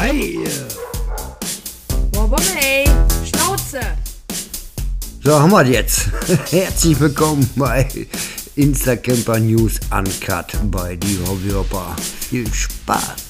Hi! Wobomey, Schnauze! So, haben wir jetzt. Herzlich willkommen bei Instacamper News Uncut bei die Hobbyhopper. Viel Spaß!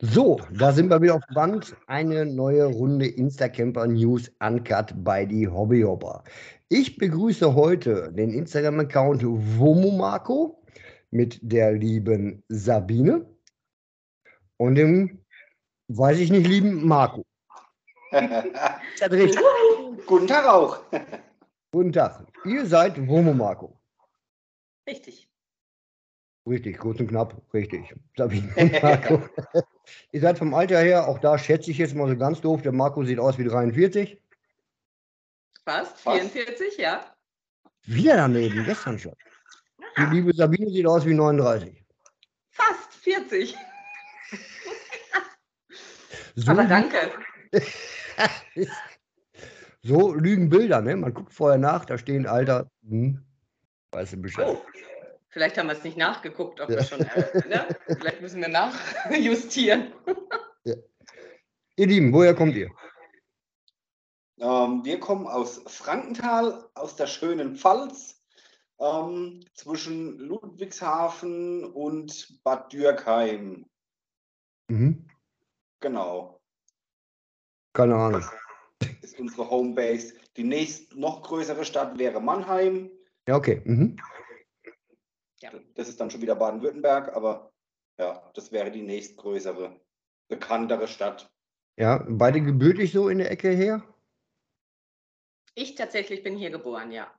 So, da sind wir wieder auf Band. Eine neue Runde Instacamper News Uncut bei die Hobbyhopper. Ich begrüße heute den Instagram-Account Womomarco mit der lieben Sabine und dem, weiß ich nicht, lieben Marco. Guten Tag auch. Guten Tag. Ihr seid Womomarco. Richtig. Richtig, kurz und knapp, richtig. Sabine und Marco. Ihr seid vom Alter her, auch da schätze ich jetzt mal so ganz doof, der Marco sieht aus wie 43. Fast, Fast. 44, ja. Wieder daneben, gestern schon. Die liebe Sabine sieht aus wie 39. Fast 40. So, Aber danke. so lügen Bilder, ne? Man guckt vorher nach, da stehen Alter, hm, weißt du Bescheid. Oh, vielleicht haben wir es nicht nachgeguckt, ob Ja. wir schon, äh, ne? Vielleicht müssen wir nachjustieren. Ihr Lieben, woher kommt ihr? Ähm, wir kommen aus Frankenthal, aus der schönen Pfalz, ähm, zwischen Ludwigshafen und Bad Dürkheim. Mhm. Genau, Keine Ahnung. ist unsere Homebase. Die nächst noch größere Stadt wäre Mannheim. Ja, okay. Mhm. Das ist dann schon wieder Baden-Württemberg, aber ja, das wäre die nächstgrößere, bekanntere Stadt. Ja, beide gebürtig so in der Ecke her? Ich tatsächlich bin hier geboren, ja.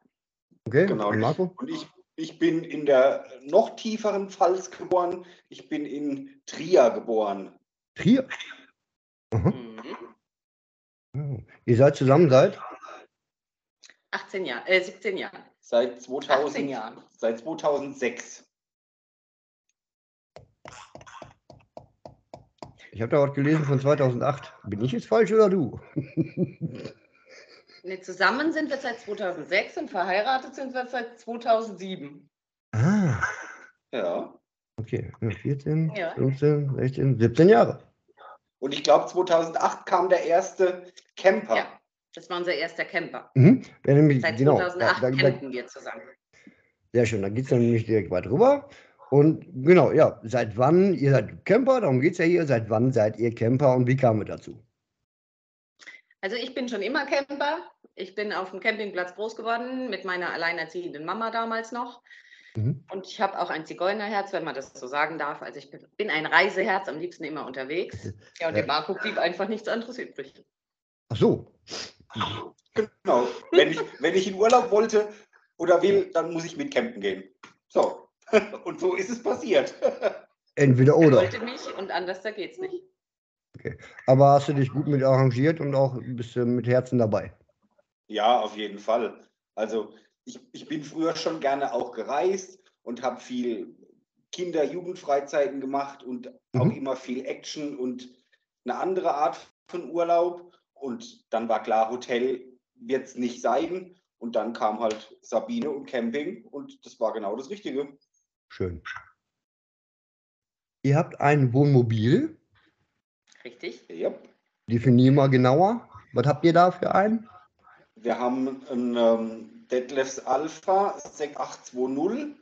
Okay, Genau. und Marco? Und ich, ich bin in der noch tieferen Pfalz geboren. Ich bin in Trier geboren. Trier. Mhm. Oh. Ihr seid zusammen seit? 18 Jahre, äh, 17 Jahre. Seit 18 2000, Jahren. seit 2006. Ich habe da was gelesen von 2008. Bin ich jetzt falsch oder du? Ne, zusammen sind wir seit 2006 und verheiratet sind wir seit 2007. Ah, Ja. okay. Ja, 14, Ja. 15, 16, 17 Jahre. Und ich glaube, 2008 kam der erste Camper. Ja. Das war unser erster Camper. Mhm. Ja, nämlich, Seit genau. 2008 da, da, campen wir zusammen. sehr schön, da geht es dann nämlich direkt weiter rüber. Und genau, ja, seit wann, ihr seid Camper, darum geht es ja hier, seit wann seid ihr Camper und wie kam es dazu? Also ich bin schon immer Camper. Ich bin auf dem Campingplatz groß geworden mit meiner alleinerziehenden Mama damals noch. Mhm. Und ich habe auch ein Zigeunerherz, wenn man das so sagen darf. Also ich bin- ein Reiseherz, am liebsten immer unterwegs. Ja, und Ja. dem Marco blieb einfach nichts anderes übrig. Ach so. Genau. Wenn ich, wenn ich in Urlaub wollte oder will, dann muss ich mit campen gehen. So. Und so ist es passiert. Entweder Er oder. wollte mich und anders, da geht's nicht. Aber hast du dich gut mit arrangiert und auch bist du mit Herzen dabei? Ja, auf jeden Fall. Also ich, ich bin früher schon gerne auch gereist und habe viel Kinder-Jugendfreizeiten gemacht und auch Mhm. immer viel Action und eine andere Art von Urlaub. Und dann war klar, Hotel wird es nicht sein. Und dann kam halt Sabine und Camping und das war genau das Richtige. Schön. Ihr habt ein Wohnmobil. Richtig? Ja. Definier mal genauer. Was habt ihr da für einen? Wir haben ein ähm, Detlefs Alpha 6820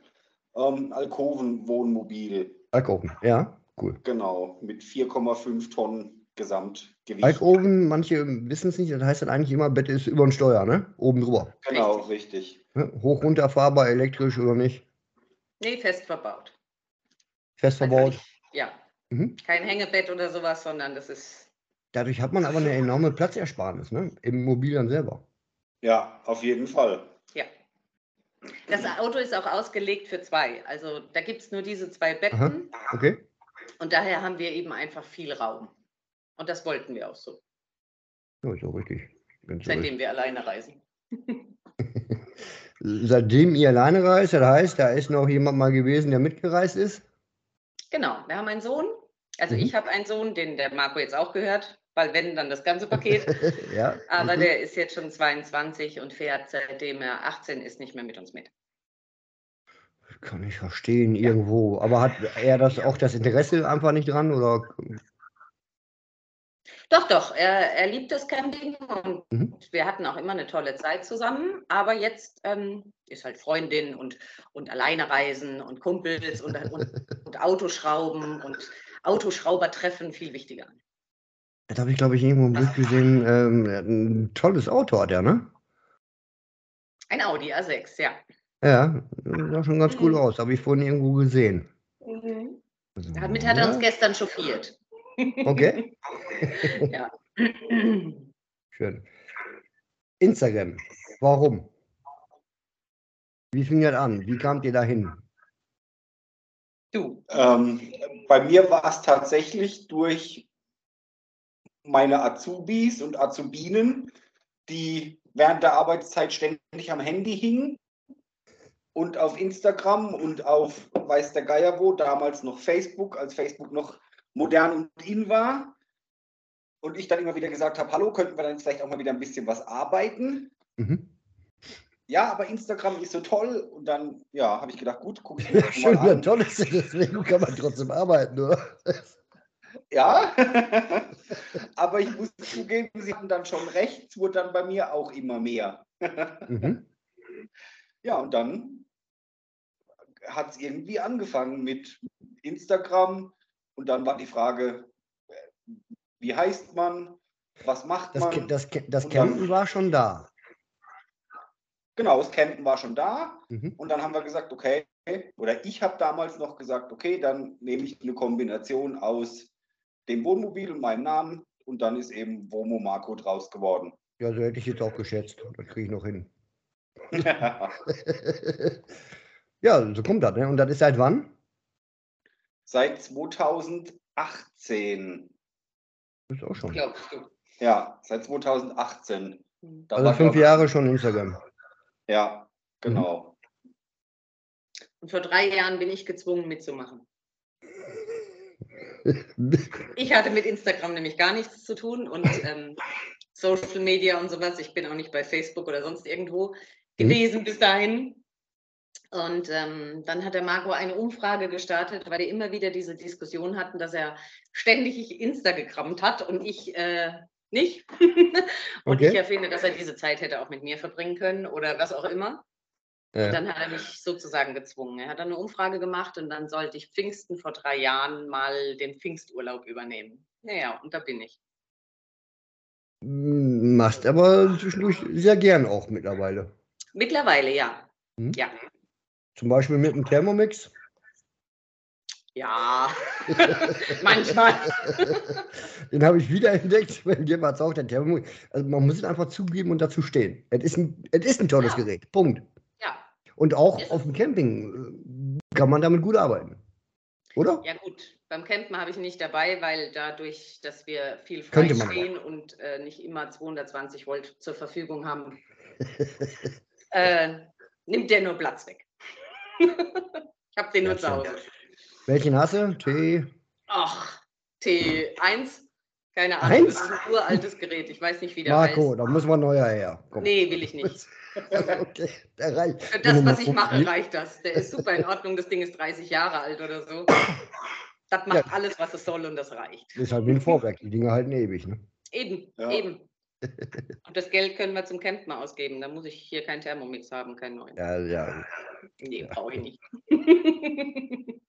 ähm, Alkoven-Wohnmobil. Alkoven. Ja, cool. Genau, mit 4,5 Tonnen Gesamtgewicht. Alkoven, manche wissen es nicht, das heißt dann eigentlich immer, Bett ist über den Steuer, ne? Oben drüber. Genau, richtig. Ne? Hoch, runter, fahrbar, elektrisch oder nicht? Nee, fest verbaut. Fest verbaut. ich- Ja, Mhm. kein Hängebett oder sowas, sondern das ist Dadurch hat man aber eine enorme Platzersparnis, ne? Im Mobil dann selber. Ja, auf jeden Fall. Ja. Das Auto ist auch ausgelegt für zwei. Also da gibt es nur diese zwei Betten Aha. Okay? und daher haben wir eben einfach viel Raum. Und das wollten wir auch so, Ja, ist auch richtig. Ganz seitdem wir alleine reisen. richtig. Seitdem ihr alleine reist, das heißt, da ist noch jemand mal gewesen, der mitgereist ist. Genau, wir haben einen Sohn. Also Mhm. ich habe einen Sohn, den der Marco jetzt auch gehört weil wenn, dann das ganze Paket. ja, Aber richtig. der ist jetzt schon 22 und fährt, seitdem er 18 ist, nicht mehr mit uns mit. Kann ich verstehen, irgendwo. Aber hat er das auch das Interesse einfach nicht dran? Oder? Doch, doch, er, er liebt das Camping und Mhm. wir hatten auch immer eine tolle Zeit zusammen. Aber jetzt ähm, ist halt Freundin und, und alleine reisen und Kumpels und, und, und Autoschrauben und Autoschraubertreffen viel wichtiger. Das habe ich, glaube ich, irgendwo im Bild gesehen. Ähm, ein tolles Auto hat er, ne? Ein Audi A6, ja. Ja, sah schon ganz cool Mhm. aus. Habe ich vorhin irgendwo gesehen. Damit hat er uns gestern chauffiert. Okay, ja. schön. Instagram. Warum? Wie fing das an? Wie kamt ihr dahin? Du. Ähm, bei mir war es tatsächlich durch meine Azubis und Azubinen, die während der Arbeitszeit ständig am Handy hingen und auf Instagram und auf weiß der Geier wo, damals noch Facebook, als Facebook noch modern und in war. Und ich dann immer wieder gesagt habe, hallo, könnten wir dann vielleicht auch mal wieder ein bisschen was arbeiten? Mhm. Ja, aber Instagram ist so toll. Und dann, ja, habe ich gedacht, gut, gucke ich mir Ja, das schön, mal ja, an. toll ist es. Deswegen kann man trotzdem arbeiten, oder? Ja, aber ich muss zugeben, Sie haben dann schon recht, es wurde dann bei mir auch immer mehr. Mhm. Ja, und dann hat es irgendwie angefangen mit Instagram und dann war die Frage, wie heißt man, was macht Das, man? Das, Ca- das Und dann- Campen war schon da. Genau, das Campen war schon da Mhm. und dann haben wir gesagt, okay, oder ich habe damals noch gesagt, okay, dann nehme ich eine Kombination aus dem Wohnmobil und meinem Namen und dann ist eben Womo Marco draus geworden. Ja, so hätte ich jetzt auch geschätzt. Das kriege ich noch hin. ja, so kommt das. Ne? Und das ist seit wann? Seit 2018. Das ist auch schon. Glaubst du? Ja, seit 2018. Da Also war, fünf Jahre schon Instagram. Ja, genau. Und vor drei Jahren bin ich gezwungen mitzumachen. Ich hatte mit Instagram nämlich gar nichts zu tun und ähm, Social Media und sowas. Ich bin auch nicht bei Facebook oder sonst irgendwo gewesen bis dahin. Und ähm, dann hat der Marco eine Umfrage gestartet, weil wir immer wieder diese Diskussion hatten, dass er ständig Insta gekrammt hat und ich äh, nicht. und Okay. ich ja finde, dass er diese Zeit hätte auch mit mir verbringen können oder was auch immer. Ja. dann hat er mich sozusagen gezwungen. Er hat dann eine Umfrage gemacht und dann sollte ich Pfingsten vor drei Jahren mal den Pfingsturlaub übernehmen. Naja, und da bin ich. Machst aber zwischendurch sehr gern auch mittlerweile. Mittlerweile ja. Hm? Ja. Zum Beispiel mit dem Thermomix. Ja. Manchmal. Den habe ich wieder entdeckt, wenn jemand auch der Thermomix. Also man muss es einfach zugeben und dazu stehen. Es ist ein, es ist ein tolles Ja. Gerät. Punkt. Ja. Und auch Ist auf dem Camping äh, kann man damit gut arbeiten. Oder? Ja gut, beim Campen habe ich nicht dabei, weil dadurch, dass wir viel frei stehen und äh, nicht immer 220 Volt zur Verfügung haben, äh, nimmt der nur Platz weg. Ich habe den nur zu. Hause. Welchen hast du? T. Ach, T1? Keine Ahnung, Eins? das ist ein uraltes Gerät. Ich weiß nicht, wie der Marco, heißt. da muss man neuer her. Komm. Nee, will ich nicht. okay, der reicht. Für das, was ich mache, reicht das. Der ist super in Ordnung. Das Ding ist 30 Jahre alt oder so. Das macht Ja. alles, was es soll und das reicht. Ist halt wie ein Vorwerk. Die Dinge halten ewig. Ne? Eben, Ja. eben. Und das Geld können wir zum Campen ausgeben. Da muss ich hier keinen Thermomix haben, keinen neuen. Ja, ja. Nee, brauche ich nicht.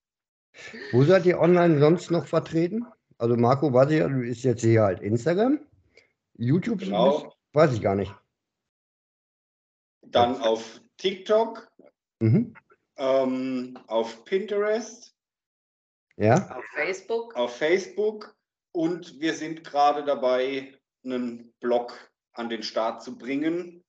Wo seid ihr online sonst noch vertreten? Also Marco, weiß ich ja, du ist jetzt hier halt Instagram. YouTube Genau. weiß ich gar nicht. Dann auf TikTok, Mhm. ähm, auf Pinterest, Ja, Auf Facebook. auf Facebook und wir sind gerade dabei, einen Blog an den Start zu bringen.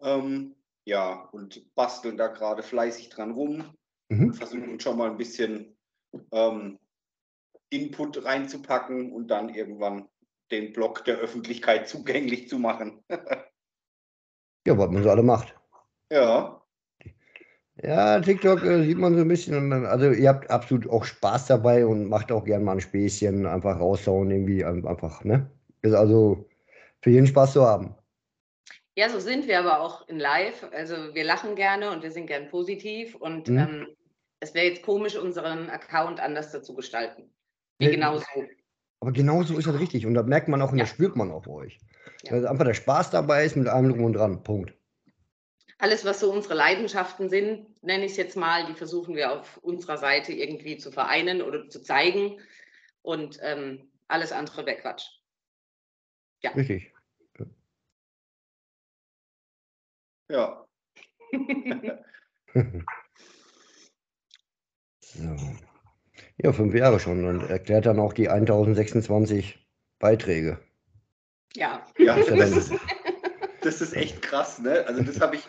Ähm, ja, und basteln da gerade fleißig dran rum mhm. und versuchen schon mal ein bisschen ähm, Input reinzupacken und dann irgendwann den Blog der Öffentlichkeit zugänglich zu machen. ja, was man so alle macht. ja, Ja, TikTok äh, sieht man so ein bisschen. Also ihr habt absolut auch Spaß dabei und macht auch gern mal ein Späßchen, einfach raushauen, irgendwie ein- einfach, ne? Ist also für jeden Spaß zu haben. Ja, so sind wir aber auch in Live. Also wir lachen gerne und wir sind gern positiv und Mhm. ähm, es wäre jetzt komisch, unseren Account anders dazu gestalten. Wie Nee. genau so. Aber genau so ist das richtig. Und da merkt man auch und Ja. das spürt man auch bei euch. Ja. Dass einfach der Spaß dabei ist mit allem drum und dran. Punkt. Alles, was so unsere Leidenschaften sind, nenne ich es jetzt mal, die versuchen wir auf unserer Seite irgendwie zu vereinen oder zu zeigen. Und ähm, alles andere wäre Quatsch. Richtig. Ja. so. Ja, fünf Jahre schon und erklärt dann auch die 1026 Beiträge. ja. Ja, ja das ist, das ist echt krass, ne? Also das habe ich,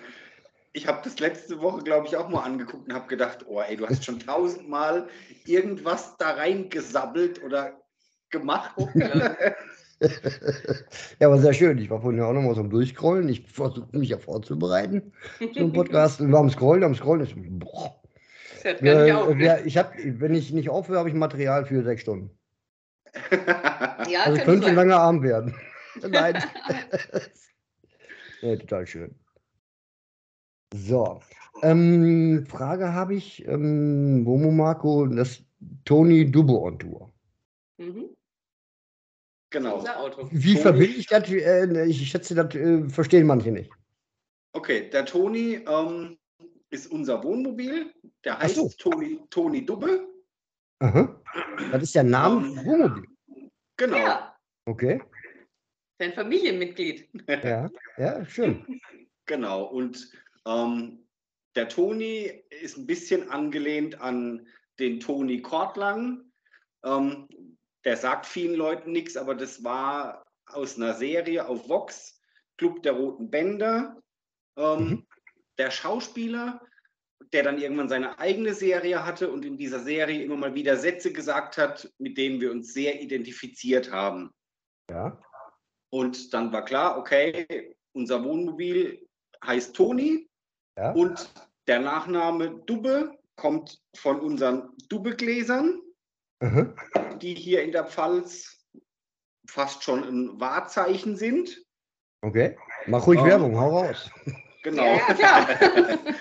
ich habe das letzte Woche, glaube ich, auch mal angeguckt und habe gedacht, oh ey, du hast schon tausendmal irgendwas da reingesabbelt oder gemacht. ja, aber sehr schön. Ich war vorhin ja auch nochmal so am Durchscrollen. Ich versuche mich ja vorzubereiten zu einem Podcast. Und wir haben Scrollen, am Scrollen ist. Boah. Das hört gar nicht Ja, auf. ne? ja, ich hab, wenn ich nicht aufhöre, habe ich Material für sechs Stunden. Ja, Also könnte ein langer Abend werden. Nein. ja, total schön. So. Ähm, Frage habe ich, ähm, Momo Marco, das Tony Dubbo on Tour. Mhm. Genau. Unser Auto. Wie Toni- verbinde ich das? Äh, ich schätze, das äh, verstehen manche nicht. Okay, der Toni ähm, ist unser Wohnmobil. Der heißt so. Toni, Toni Dubbe. Aha. Das ist der Name Ähm. Wohnmobil. Genau. Ja, Okay. dein Familienmitglied. Ja, ja, schön. Genau. Und ähm, der Toni ist ein bisschen angelehnt an den Toni Kortlang. Ähm, der sagt vielen Leuten nichts, aber das war aus einer Serie auf Vox, Club der Roten Bänder. Ähm, Mhm. Der Schauspieler, der dann irgendwann seine eigene Serie hatte und in dieser Serie immer mal wieder Sätze gesagt hat, mit denen wir uns sehr identifiziert haben. Ja. Und dann war klar, okay, unser Wohnmobil heißt Toni Ja. und der Nachname Dubbe kommt von unseren Dubbe-Gläsern, Aha. die hier in der Pfalz fast schon ein Wahrzeichen sind. Okay. Mach ruhig Ähm. Werbung, hau raus. Genau. Ja, ja.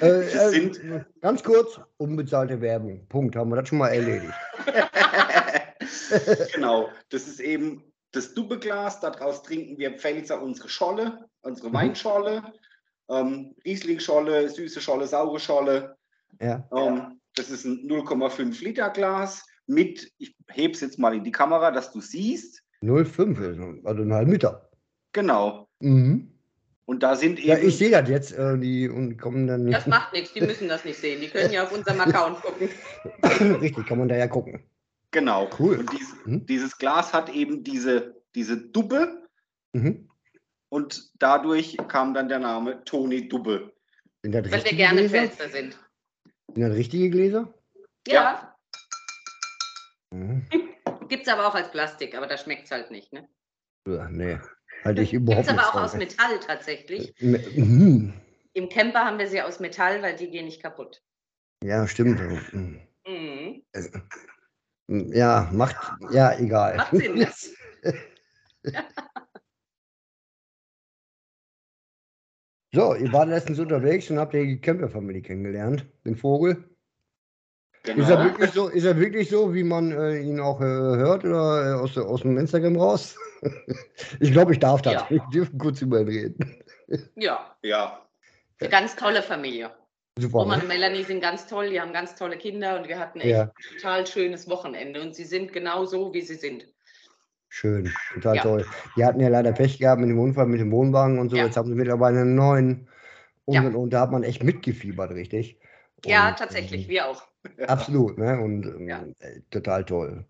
Äh, Das äh, sind- ganz kurz, unbezahlte Werbung. Punkt. Haben wir das schon mal erledigt. genau, das ist eben das Dubbeglas. Daraus trinken wir Pfälzer unsere Scholle, unsere Mhm. Weinscholle, ähm, Riesling-Scholle, süße Scholle, saure Scholle. Ja. Ähm, das ist ein 0,5 Liter Glas mit, ich hebe es jetzt mal in die Kamera, dass du siehst. 05 ist, also ein halben Liter. Genau. Mhm. Und da sind eben. Ja, ich sehe das jetzt. Äh, die und kommen dann Das macht nichts, die müssen das nicht sehen. Die können ja auf unserem Account gucken. Richtig, kann man da ja gucken. Genau. Cool. Und dies, Mhm. dieses Glas hat eben diese, diese Dubbe Mhm. und dadurch kam dann der Name Toni Dubbe. Weil wir gerne Gläser? Pfälzer sind. Sind das richtige Gläser? Ja, Mhm. gibt es aber auch als Plastik, aber da schmeckt es halt nicht. Ne? Ja, nee, halte ich Gibt überhaupt es aber nicht auch aus. Metall tatsächlich. Mhm. Im Camper haben wir sie aus Metall, weil die gehen nicht kaputt. Ja, stimmt. Mhm. Mhm. Ja, macht, ja, egal. Macht Sinn, ne? So, ihr wart letztens unterwegs und habt die Camper-Familie kennengelernt, den Vogel. Genau. Ist er wirklich so, ist er wirklich so, wie man äh, ihn auch äh, hört oder äh, aus, aus dem Instagram raus? ich glaube, ich darf das. Ja. Wir dürfen kurz über ihn reden. Ja, Ja, eine ganz tolle Familie. Super. Roman Ne? und Melanie sind ganz toll, die haben ganz tolle Kinder und wir hatten echt Ja. ein total schönes Wochenende und sie sind genau so, wie sie sind. Schön, total Ja. toll. Die hatten ja leider Pech gehabt mit dem Unfall, mit dem Wohnwagen und so. Ja. Jetzt haben sie mittlerweile einen neuen. Und, Ja. und, und da hat man echt mitgefiebert, richtig. Ja, Und, tatsächlich, ähm, wir auch. Absolut, ne? Und ähm, Ja. total toll.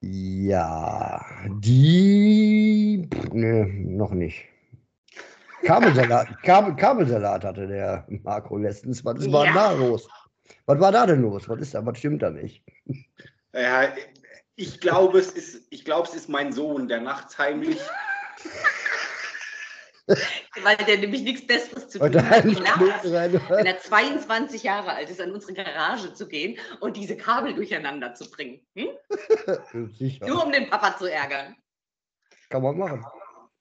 Ja, die. Pff, ne, noch nicht. Kabelsalat, Kabel, Kabelsalat hatte der Marco letztens. Was ist war Ja. da los? Was war da denn los? Was ist da? Was stimmt da nicht? ja ich glaube, es ist, ich glaube, es ist mein Sohn, der nachts heimlich. Weil der nämlich nichts Besseres zu tun hat, wenn er 22 Jahre alt ist, an unsere Garage zu gehen und diese Kabel durcheinander zu bringen. Hm? Nur um den Papa zu ärgern. Kann man machen.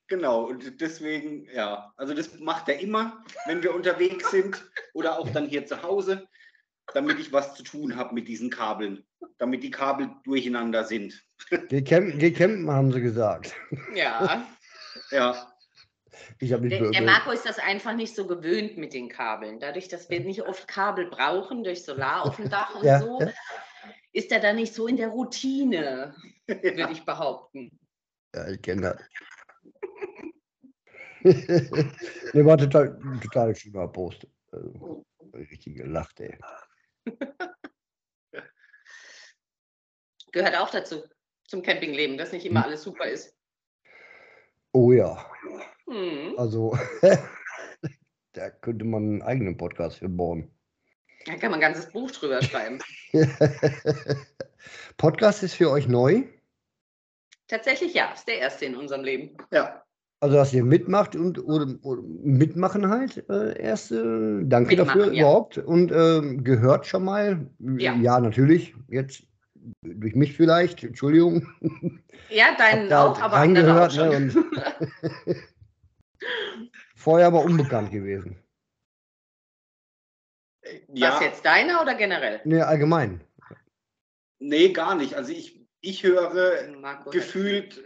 Genau, und deswegen, ja, also das macht er immer, wenn wir unterwegs sind oder auch dann hier zu Hause, damit ich was zu tun habe mit diesen Kabeln, damit die Kabel durcheinander sind. Geh campen, geh campen, haben sie gesagt. Ja. Ja, Ich habe Der, der Marco ist das einfach nicht so gewöhnt mit den Kabeln. Dadurch, dass wir nicht oft Kabel brauchen, durch Solar auf dem Dach und Ja, so, ja. ist er da nicht so in der Routine, würde ich behaupten. Ja, ich kenne das. ne, war total, total schöner Post. Also, richtig gelacht, ey. Gehört auch dazu, zum Campingleben, dass nicht immer alles super ist. Oh ja, Hm. also da könnte man einen eigenen Podcast für bauen. Da kann man ein ganzes Buch drüber schreiben. Podcast ist für euch neu? Tatsächlich ja, ist der erste in unserem Leben. ja. Also, dass ihr mitmacht und oder, oder mitmachen halt äh, erst. Äh, danke Mitmachen, dafür ja. überhaupt. Und ähm, gehört schon mal. Ja. natürlich. Jetzt durch mich vielleicht. Entschuldigung. Ja, deinen auch, aber auch reingehört, schon. ne, Vorher aber unbekannt gewesen. ja. Was jetzt, deiner oder generell? Ne, allgemein. Nee, gar nicht. Also ich, ich höre Marco, gefühlt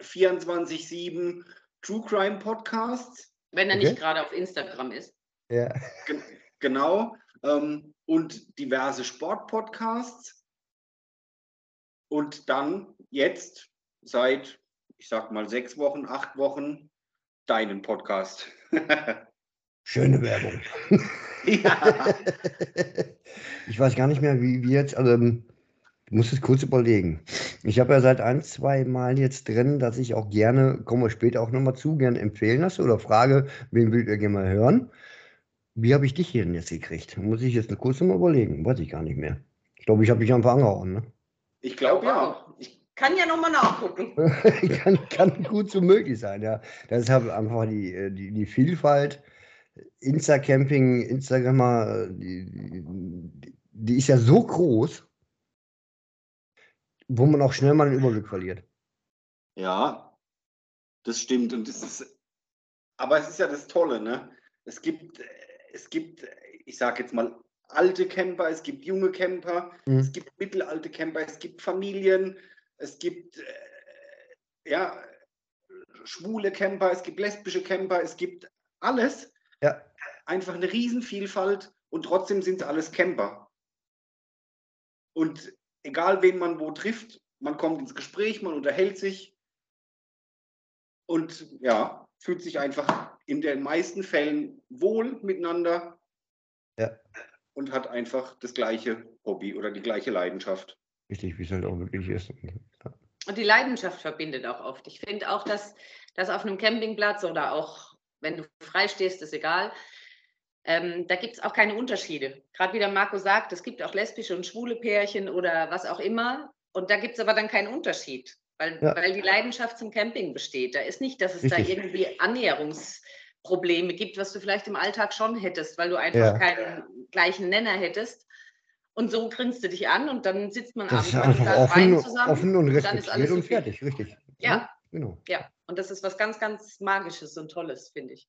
24-7 True Crime Podcasts. wenn er Okay. nicht gerade auf Instagram ist. Ja. Ge genau. Ähm, und diverse Sportpodcasts. Und dann jetzt seit, ich sag mal, sechs Wochen, acht Wochen deinen Podcast. Schöne Werbung. ja. ich weiß gar nicht mehr, wie, wie jetzt. Also, ähm, ich muss es kurz überlegen. Ich habe ja seit ein, zwei Mal jetzt drin, dass ich auch gerne, kommen wir später auch nochmal zu, gerne empfehlen lasse oder frage, wen würdet ihr gerne mal hören? Wie habe ich dich hier denn jetzt gekriegt? Muss ich jetzt kurz nochmal überlegen. Weiß ich gar nicht mehr. Ich glaube, ich habe dich einfach angehauen. Ne? Ich glaube ja. Kann ja nochmal nachgucken. kann, kann gut so möglich sein, ja. Das ist halt einfach die, äh, die, die Vielfalt. Insta-Camping, Instagrammer, äh, die, die, die ist ja so groß, wo man auch schnell mal den Überblick verliert. Ja, das stimmt. Und das ist, aber es ist ja das Tolle, ne? Es gibt, es gibt, ich sage jetzt mal, alte Camper, es gibt junge Camper, Mhm. es gibt mittelalte Camper, es gibt Familien, es gibt äh, ja, schwule Camper, es gibt lesbische Camper, es gibt alles. Ja. Einfach eine Riesenvielfalt und trotzdem sind es alles Camper. Und egal wen man wo trifft, man kommt ins Gespräch, man unterhält sich und ja, fühlt sich einfach in den meisten Fällen wohl miteinander Ja. und hat einfach das gleiche Hobby oder die gleiche Leidenschaft. Richtig, wie es halt auch wirklich ist. Ja. Und die Leidenschaft verbindet auch oft. Ich finde auch, dass, dass auf einem Campingplatz oder auch wenn du frei stehst, ist egal. Ähm, da gibt es auch keine Unterschiede. Gerade wie der Marco sagt, es gibt auch lesbische und schwule Pärchen oder was auch immer. Und da gibt es aber dann keinen Unterschied, weil, Ja. weil die Leidenschaft zum Camping besteht. Da ist nicht, dass es da Richtig. irgendwie Annäherungsprobleme gibt, was du vielleicht im Alltag schon hättest, weil du einfach Ja. keinen gleichen Nenner hättest. Und so grinst du dich an und dann sitzt man Das ist abends Wein offen, zusammen. offen und ist respektiert und okay. fertig, richtig. Ja. Genau, Ja, und das ist was ganz, ganz Magisches und Tolles, finde ich.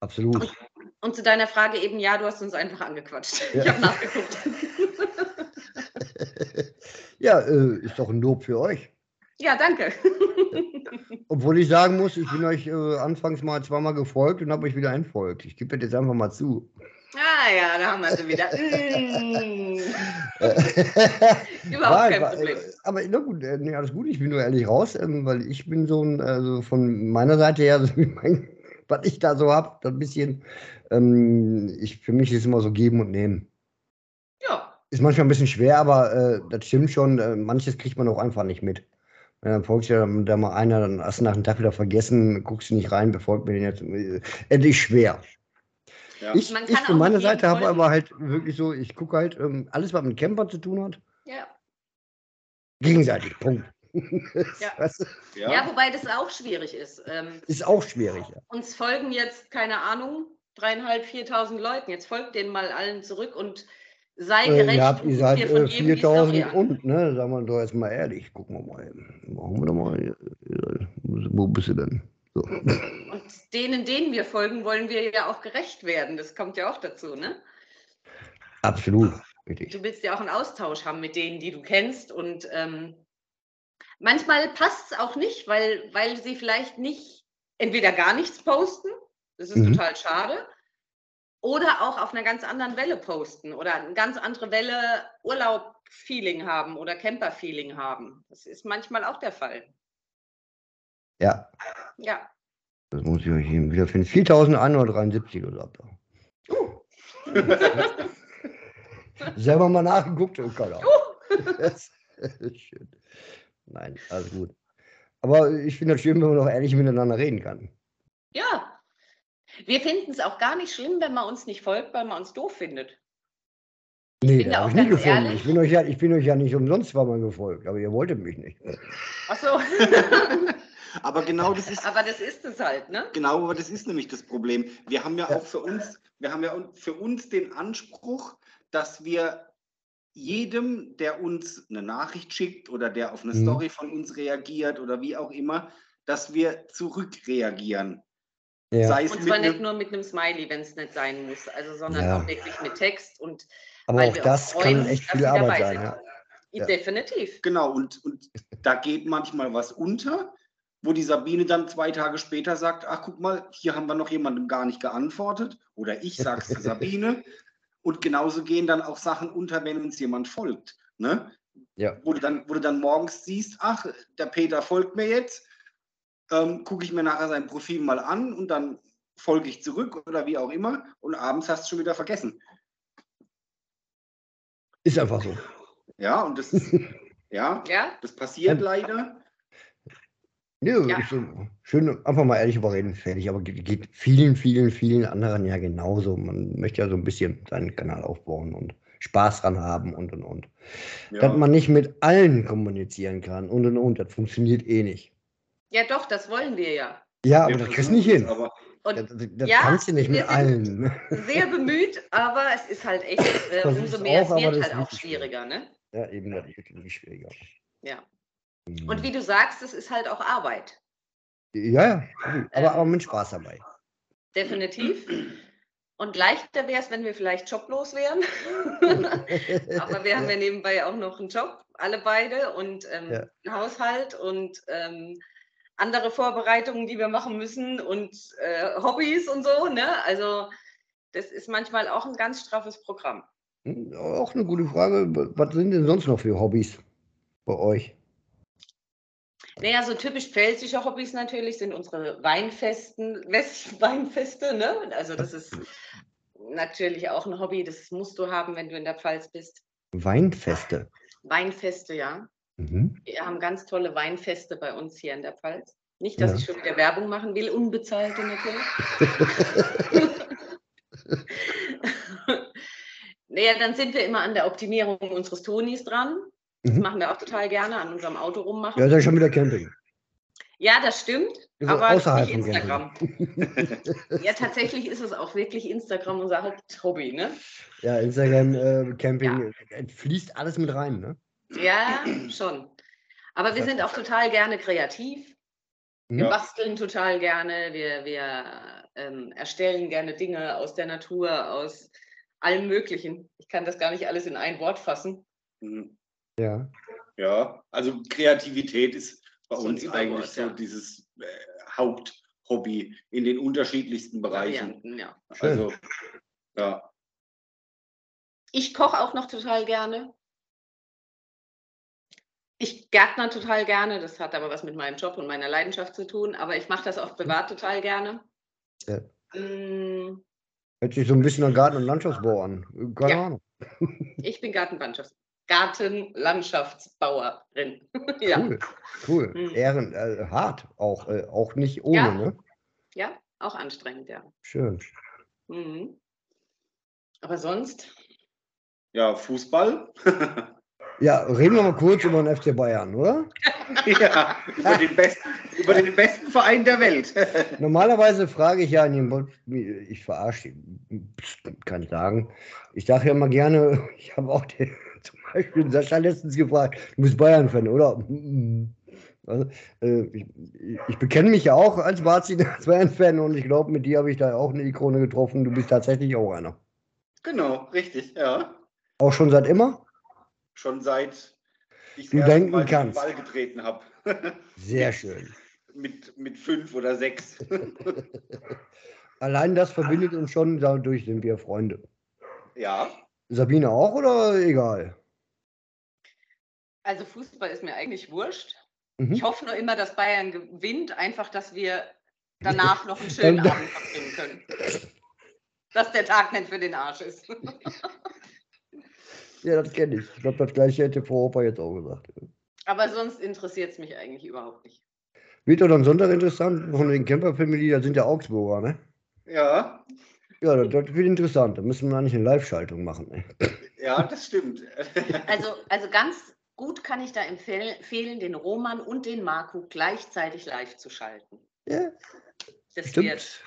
absolut. Und zu deiner Frage eben, ja, du hast uns einfach angequatscht. Ja. Ich habe nachgeguckt. ja, äh, ist doch ein Lob für euch. ja, danke. Obwohl ich sagen muss, ich bin euch äh, anfangs mal zweimal gefolgt und habe euch wieder entfolgt. Ich gebe das jetzt einfach mal zu. Ah ja, da haben wir sie wieder. Mm. Überhaupt Nein, kein Problem. äh, Aber na gut, äh, nee, alles gut, ich bin nur ehrlich raus, ähm, weil ich bin so ein, also von meiner Seite her, so mein, was ich da so habe, ein bisschen, ähm, ich, für mich ist immer so geben und nehmen. Ja, Ist manchmal ein bisschen schwer, aber äh, das stimmt schon, äh, manches kriegt man auch einfach nicht mit. Wenn dann folgt ja da mal einer, dann hast du nach dem Tag wieder vergessen, guckst du nicht rein, befolgt mir den jetzt. Äh, Es ist schwer. Ja. Ich, Man ich kann für auch meine nicht jedem Seite habe aber halt wirklich so, ich gucke halt ähm, alles, was mit Camper zu tun hat, ja. gegenseitig. Punkt. Ja. Weißt du? Ja. ja, wobei das auch schwierig ist. Ähm, Ist auch schwierig. Ja. uns folgen jetzt, keine Ahnung, dreieinhalb, viertausend Leuten. Jetzt folgt denen mal allen zurück und sei Äh, gerecht. ihr, habt, und ihr seid von äh, jedem die Story 4000 an. und, ne? Sagen wir doch jetzt mal ehrlich. Gucken wir mal. eben. Machen wir doch mal. äh, wo bist du denn? So. Und denen, denen wir folgen, wollen wir ja auch gerecht werden. Das kommt ja auch dazu, ne? Absolut, richtig. Du willst ja auch einen Austausch haben mit denen, die du kennst. Und ähm, manchmal passt es auch nicht, weil, weil sie vielleicht nicht entweder gar nichts posten, das ist Mhm. total schade, oder auch auf einer ganz anderen Welle posten oder eine ganz andere Welle Urlaub-Feeling haben oder Camper-Feeling haben. Das ist manchmal auch der Fall. Ja, Ja. das muss ich euch eben wieder finden. 4173 oder so. ihr. Selber mal nachgeguckt und keine Ahnung. Das ist schön. Nein, alles gut. Aber ich finde das schön, wenn man auch ehrlich miteinander reden kann. Ja. Wir finden es auch gar nicht schlimm, wenn man uns nicht folgt, weil man uns doof findet. Nee, da habe ich nie gefunden. ehrlich. Ich bin, euch ja, ich bin euch ja nicht umsonst zweimal gefolgt, aber ihr wolltet mich nicht. Ach so. Aber genau das ist, Aber das ist es halt, ne? genau, aber das ist nämlich das Problem. Wir haben ja Ja. auch für uns, wir haben ja für uns den Anspruch, dass wir jedem, der uns eine Nachricht schickt oder der auf eine Mhm. Story von uns reagiert oder wie auch immer, dass wir zurückreagieren. Ja. Sei es Und mit zwar nicht nur mit einem Smiley, wenn es nicht sein muss, also sondern Ja. auch wirklich mit Text und Aber weil auch wir das uns kann freuen, echt viel Arbeit sein. Ja. Definitiv. genau, und, und da geht manchmal was unter, wo die Sabine dann zwei Tage später sagt, ach guck mal, hier haben wir noch jemandem gar nicht geantwortet. Oder ich sag's der Sabine. Und genauso gehen dann auch Sachen unter, wenn uns jemand folgt. Ne? Ja. Wo, du dann, wo du dann morgens siehst, ach, der Peter folgt mir jetzt, ähm, gucke ich mir nachher sein Profil mal an und dann folge ich zurück oder wie auch immer. Und abends hast du schon wieder vergessen. Ist einfach so. Ja, und das, ja, Ja? das passiert leider. Ja, Ja. Schön, einfach mal ehrlich überreden, fertig. Aber geht, vielen, vielen, vielen anderen ja genauso. Man möchte ja so ein bisschen seinen Kanal aufbauen und Spaß dran haben und und und. Ja. Dass man nicht mit allen kommunizieren kann und und und. Das funktioniert eh nicht. Ja, doch, das wollen wir ja. Ja, Wir aber das kriegst du nicht hin. Und Das, das, das ja, kannst du nicht mit allen. sehr bemüht, aber es ist halt echt, äh, umso mehr, auch, es wird halt auch ist schwierig. schwieriger, ne? Ja, eben, das wird irgendwie schwieriger. Ja. Und wie du sagst, es ist halt auch Arbeit. Ja, ja, aber, Ähm, aber mit Spaß dabei. Definitiv. Und leichter wäre es, wenn wir vielleicht joblos wären. Aber wir haben ja nebenbei auch noch einen Job, alle beide, und ähm, Ja. einen Haushalt und ähm, andere Vorbereitungen, die wir machen müssen und äh, Hobbys und so. Ne? Also das ist manchmal auch ein ganz straffes Programm. Hm, Auch eine gute Frage. Was sind denn sonst noch für Hobbys bei euch? Naja, so typisch pfälzische Hobbys natürlich sind unsere Weinfesten, West Weinfeste. Ne? Also das ist natürlich auch ein Hobby, das musst du haben, wenn du in der Pfalz bist. Weinfeste. Weinfeste, ja. Mhm. Wir haben ganz tolle Weinfeste bei uns hier in der Pfalz. Nicht, dass Ja. ich schon wieder Werbung machen will, unbezahlte natürlich. naja, dann sind wir immer an der Optimierung unseres Tonis dran. Das Mhm. machen wir auch total gerne, an unserem Auto rummachen. Ja, ist ja schon wieder Camping. Ja, das stimmt, Ist auch aber außerhalb nicht von Instagram. ja, tatsächlich ist es auch wirklich Instagram unser Haupthobby, ne? Ja, Instagram, äh, Camping, äh, fließt alles mit rein, ne? Ja, schon. Aber wir sind auch total gerne kreativ. Wir Ja. basteln total gerne, wir, wir ähm, erstellen gerne Dinge aus der Natur, aus allem Möglichen. Ich kann das gar nicht alles in ein Wort fassen. Ja. Ja, also Kreativität ist bei So uns eigentlich so ja. dieses äh, Haupthobby in den unterschiedlichsten Bereichen. Ja. Also, ja. Ich koche auch noch total gerne. Ich gärtner total gerne, das hat aber was mit meinem Job und meiner Leidenschaft zu tun, aber ich mache das auch privat total gerne. Ja. Mm, Hört sich so ein bisschen an Garten- und Landschaftsbau an. Keine Ja. Ahnung. Ich bin Gartenlandschafts Gartenlandschaftsbauerin. ja. Cool. Cool. Mhm. Ehren, äh, hart. Auch, äh, auch nicht ohne, Ja. ne? ja, auch anstrengend, ja. Schön. Mhm. Aber sonst, ja, Fußball. Ja, reden wir mal kurz über den FC Bayern, oder? ja, über den, besten, über den besten Verein der Welt. Normalerweise frage ich ja dem Pod- ich verarsche, kann ich sagen. Ich sage ja immer gerne, ich habe auch den, zum Beispiel Sascha letztens gefragt, du bist Bayern-Fan, oder? Also, äh, ich, ich bekenne mich ja auch als Bayern-Fan und ich glaube, mit dir habe ich da auch eine Ikone getroffen. Du bist tatsächlich auch einer. Genau, richtig, ja. Auch schon seit immer? Schon seit ich du denken Mal kannst. den Ball getreten habe. Sehr schön. mit, mit fünf oder sechs. Allein das verbindet uns schon, dadurch sind wir Freunde. Ja. Sabine auch oder egal? Also Fußball ist mir eigentlich wurscht. Mhm. Ich hoffe nur immer, dass Bayern gewinnt, einfach, dass wir danach noch einen schönen Abend verbringen können. Dass der Tag nicht für den Arsch ist. ja, das kenne ich. Ich glaube, das gleiche hätte Frau Opa jetzt auch gesagt. Aber sonst interessiert es mich eigentlich überhaupt nicht. Wird doch dann Sonntag interessant von den Camper-Family, da sind ja Augsburger, ne? Ja. Ja, das, das wird interessant. Da müssen wir eigentlich eine Live-Schaltung machen. Ne? Ja, das stimmt. Also, also ganz gut kann ich da empfehlen, den Roman und den Marco gleichzeitig live zu schalten. Ja. Das stimmt. wird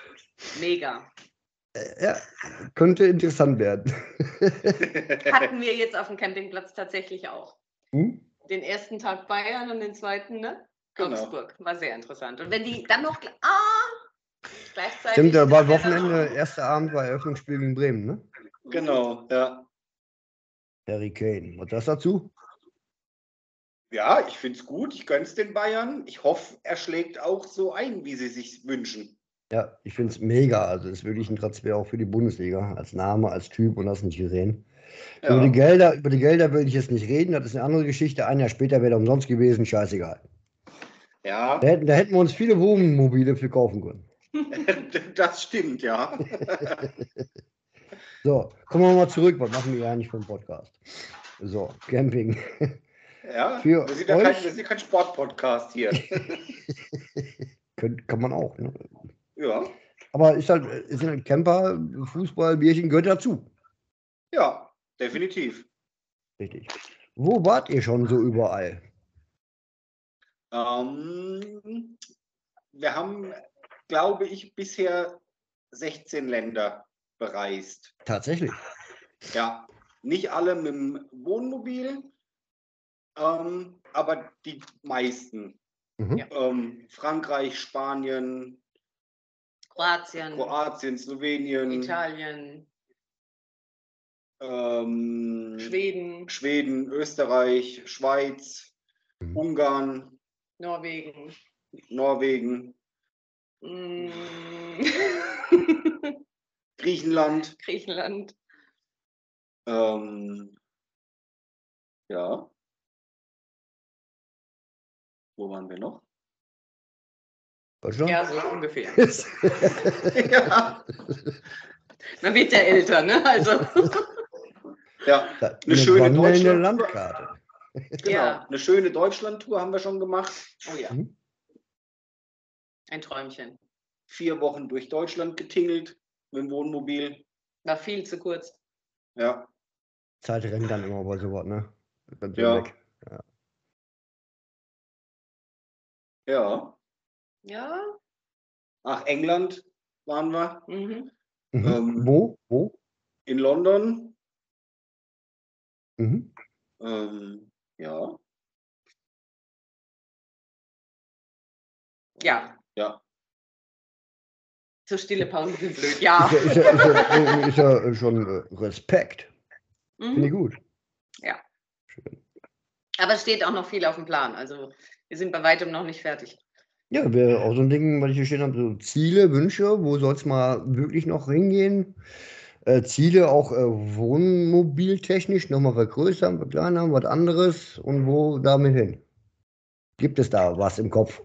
mega. Äh, ja, könnte interessant werden. Hatten wir jetzt auf dem Campingplatz tatsächlich auch. Hm? Den ersten Tag Bayern und den zweiten, ne? Genau. Augsburg. War sehr interessant. Und wenn die dann noch. Ah! Gleichzeitig. Stimmt, da war Wochenende, erster Abend war Eröffnungsspiel gegen Bremen, ne? Genau, ja. Harry Kane. Was das dazu? Ja, ich finde es gut. Ich gönne es den Bayern. Ich hoffe, er schlägt auch so ein, wie sie sich wünschen. Ja, ich finde es mega. Also ist wirklich ein Transfer auch für die Bundesliga. Als Name, als Typ und das nicht gesehen. Ja. Über, die Gelder, über die Gelder will ich jetzt nicht reden. Das ist eine andere Geschichte. Ein Jahr später wäre er umsonst gewesen. Scheißegal. Ja. Da hätten, da hätten wir uns viele Wohnmobile für kaufen können. das stimmt, ja. so, kommen wir mal zurück. Was machen wir eigentlich für einen Podcast? So, Camping. Ja, für wir sind ja kein, wir sind kein Sportpodcast hier. kann man auch, ne? Ja. Aber ist halt, ist halt Camper, Fußball, Bierchen gehört dazu. Ja, definitiv. Richtig. Wo wart ihr schon so überall? Ähm, wir haben, glaube ich, bisher 16 Länder bereist. Tatsächlich. Ja, nicht alle mit dem Wohnmobil, ähm, aber die meisten. Mhm. Ähm, Frankreich, Spanien, Kroatien, Kroatien, Slowenien, Italien, ähm, Schweden, Schweden, Österreich, Schweiz, mhm. Ungarn, Norwegen. Norwegen. Mm. Griechenland. Griechenland. Ähm, ja. Wo waren wir noch? Ja, so ungefähr. ja. Man wird ja älter, ne? Also. Ja, eine schöne Deutschland Landkarte. Genau, ja. eine schöne Deutschlandtour haben wir schon gemacht. Oh ja. Mhm. Ein Träumchen. Vier Wochen durch Deutschland getingelt mit dem Wohnmobil. War viel zu kurz. Ja. Zeit rennt dann immer bei sowas, ne? Ja. ja. Ja. Ja. Ach, England waren wir. Mhm. Mhm. Ähm, Wo? Wo? In London. Mhm. Ähm, ja. Ja. Ja. So stille Pausen sind blöd, ja. Ist ja, ist ja, ist ja, ist ja schon äh, Respekt. Mhm. Finde ich gut. Aber es steht auch noch viel auf dem Plan. Also wir sind bei weitem noch nicht fertig. Ja, wäre auch so ein Ding, was ich hier stehen habe, so Ziele, Wünsche, wo soll es mal wirklich noch hingehen? Äh, Ziele auch äh, wohnmobiltechnisch nochmal vergrößern, verkleinern, was anderes und wo damit hin? Gibt es da was im Kopf?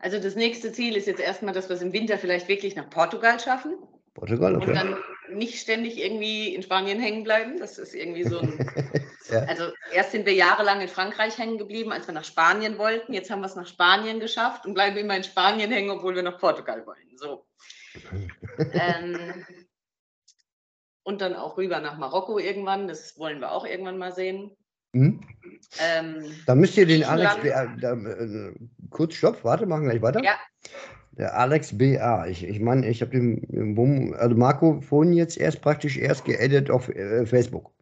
Also das nächste Ziel ist jetzt erstmal, dass wir es im Winter vielleicht wirklich nach Portugal schaffen. Portugal, okay. Und dann nicht ständig irgendwie in Spanien hängen bleiben. Das ist irgendwie so ein. ja. Also erst sind wir jahrelang in Frankreich hängen geblieben, als wir nach Spanien wollten. Jetzt haben wir es nach Spanien geschafft und bleiben immer in Spanien hängen, obwohl wir nach Portugal wollen. So. ähm, und dann auch rüber nach Marokko irgendwann. Das wollen wir auch irgendwann mal sehen. Mhm. Ähm, da müsst ihr den Alex, da, äh, kurz Stopp, warte, machen gleich weiter. Ja. Der Alex BA. Ich, ich meine, ich habe den, also Marco vorhin jetzt erst praktisch erst geedit auf äh, Facebook.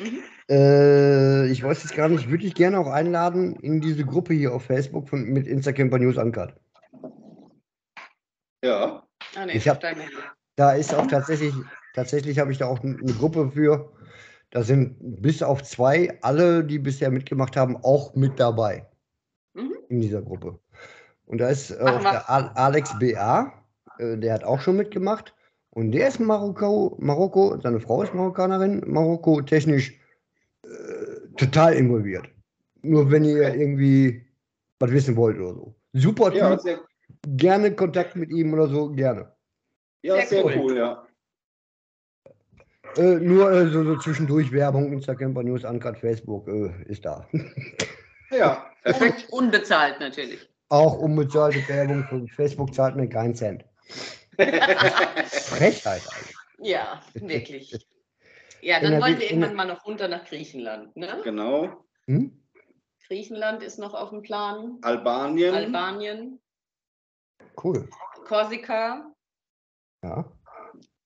Mhm. Äh, ich weiß jetzt gar nicht, würde ich gerne auch einladen in diese Gruppe hier auf Facebook von, mit Instacamper News Uncut. Ja. Ah, nee, Ich hab-. Da ist auch tatsächlich, tatsächlich habe ich da auch eine Gruppe für. Da sind bis auf zwei, alle, die bisher mitgemacht haben, auch mit dabei Mhm. in dieser Gruppe. Und da ist äh, der Al Alex BA, äh, der hat auch schon mitgemacht. Und der ist Marokko, Marokko, seine Frau ist Marokkanerin, Marokko technisch äh, total involviert. Nur wenn ihr irgendwie was wissen wollt oder so. Super Ja, Typ, sehr, gerne Kontakt mit ihm oder so, gerne. ja, Sehr sehr, cool. cool. ja. Äh, nur äh, so, so zwischendurch Werbung, Instagram, bei News, Uncut, Facebook äh, ist da. Ja, perfekt. Und unbezahlt natürlich. Auch unbezahlte Werbung von Facebook zahlt mir keinen Cent. Frechheit eigentlich. Ja, wirklich. Ja, dann wollen wir irgendwann mal noch runter nach Griechenland. Ne? genau. Hm? Griechenland ist noch auf dem Plan. Albanien. Albanien, Cool. Korsika, Ja.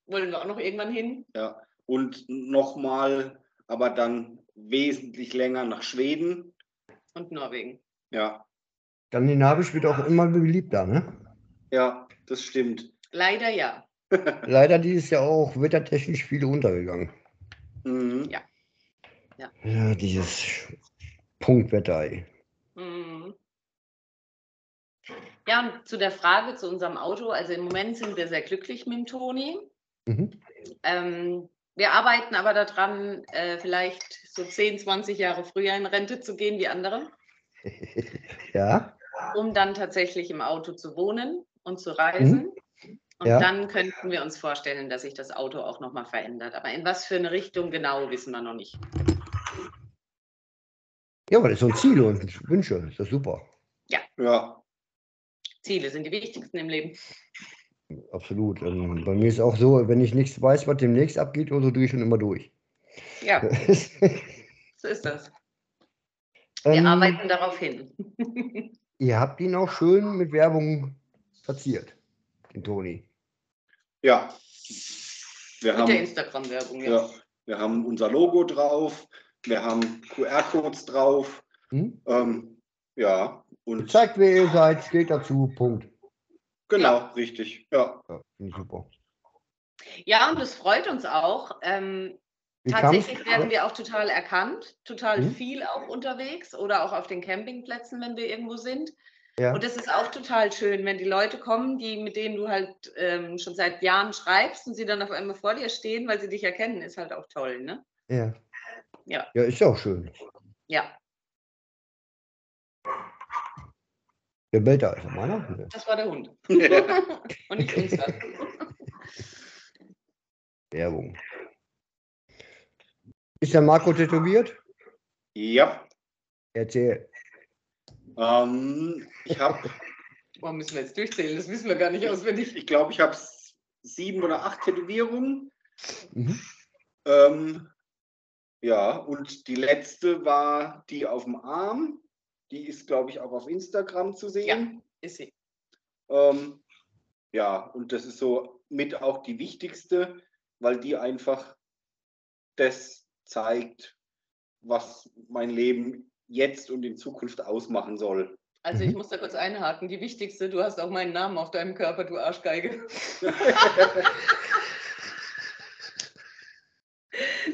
wollen wir auch noch irgendwann hin. Ja. Und nochmal, aber dann wesentlich länger nach Schweden. Und Norwegen. Ja, Skandinavisch wird auch immer beliebter, ne? ja, das stimmt. Leider ja. Leider dieses Jahr auch wettertechnisch viele untergegangen. Mhm. Ja. Ja. Ja, dieses Punktwetter, ey. Mhm. Ja, und zu der Frage zu unserem Auto. Also im Moment sind wir sehr glücklich mit dem Toni. Mhm. Ähm, wir arbeiten aber daran, äh, vielleicht so 10, 20 Jahre früher in Rente zu gehen wie andere, Ja, um dann tatsächlich im Auto zu wohnen und zu reisen. Und Ja. dann könnten wir uns vorstellen, dass sich das Auto auch nochmal verändert. Aber in was für eine Richtung genau, wissen wir noch nicht. ja, aber das ist so ein Ziel und Wünsche. Ist das super. Ja, Ziele sind die wichtigsten im Leben. Absolut. Ähm, bei mir ist auch so, wenn ich nichts weiß, was demnächst abgeht, oder so drehe ich schon immer durch. Ja, so ist das. Wir Ähm, arbeiten darauf hin. Ihr habt ihn auch schön mit Werbung verziert, den Toni. ja. Wir Mit der haben, Instagram-Werbung, ja. ja, wir haben unser Logo drauf, wir haben QR-Codes drauf. Hm? Ähm, ja, und Zeigt, wer ihr seid, steht dazu, Punkt. genau, richtig. Ja, Ja, Finde ich super. Ja, und das freut uns auch. Ähm, tatsächlich werden wir auch total erkannt, total Mhm. viel auch unterwegs oder auch auf den Campingplätzen, wenn wir irgendwo sind. Ja. Und es ist auch total schön, wenn die Leute kommen, die, mit denen du halt ähm, schon seit Jahren schreibst und sie dann auf einmal vor dir stehen, weil sie dich erkennen, ist halt auch toll, ne? Ja. Ja. Ja, ist ja auch schön. Ja, Der bellt da, das meiner? Nee. das war der Hund. und nicht unser. Werbung. Ist der Marco tätowiert? ja. Erzähl. Ähm, ich habe, Warum müssen wir jetzt durchzählen? Das wissen wir gar nicht auswendig. ich glaube, ich habe sieben oder acht Tätowierungen. Mhm. Ähm, ja, und die letzte war die auf dem Arm. Die ist, glaube ich, auch auf Instagram zu sehen. Ist sie. Ähm, ja, und das ist so mit auch die wichtigste, weil die einfach das zeigt, was mein Leben jetzt und in Zukunft ausmachen soll. Also ich Mhm. muss da kurz einhaken. Die wichtigste, du hast auch meinen Namen auf deinem Körper, du Arschgeige.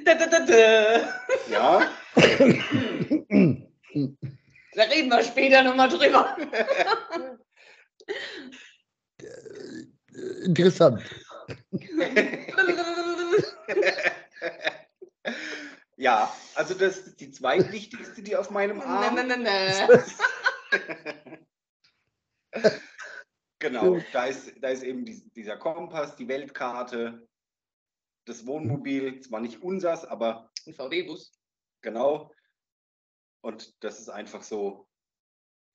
Da, da, da, da. Ja, da reden wir später nochmal drüber. Interessant. ja, also das ist die zweitwichtigste, die auf meinem Na, Arm. na, na, na. Genau, da ist, da ist eben dies- dieser Kompass, die Weltkarte, das Wohnmobil, zwar nicht unsers, aber Ein VW-Bus. genau. Und das ist einfach so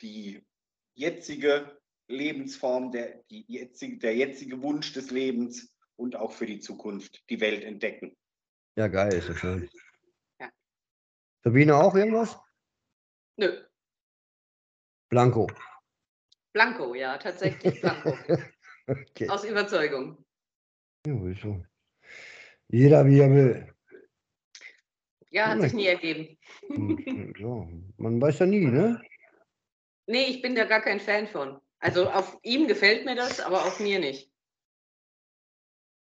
die jetzige Lebensform, der, die jetzige, der jetzige Wunsch des Lebens und auch für die Zukunft die Welt entdecken. Ja, geil, ist so schön. Sabine auch irgendwas? Nö. Blanco. Blanco, ja, tatsächlich Blanco. Okay. Aus Überzeugung. Ja, so. Jeder wie er will. Ja, hat sich nie ergeben. Ja, man weiß ja nie, ne? Nee, ich bin da gar kein Fan von. Also auf ihm gefällt mir das, aber auf mir nicht.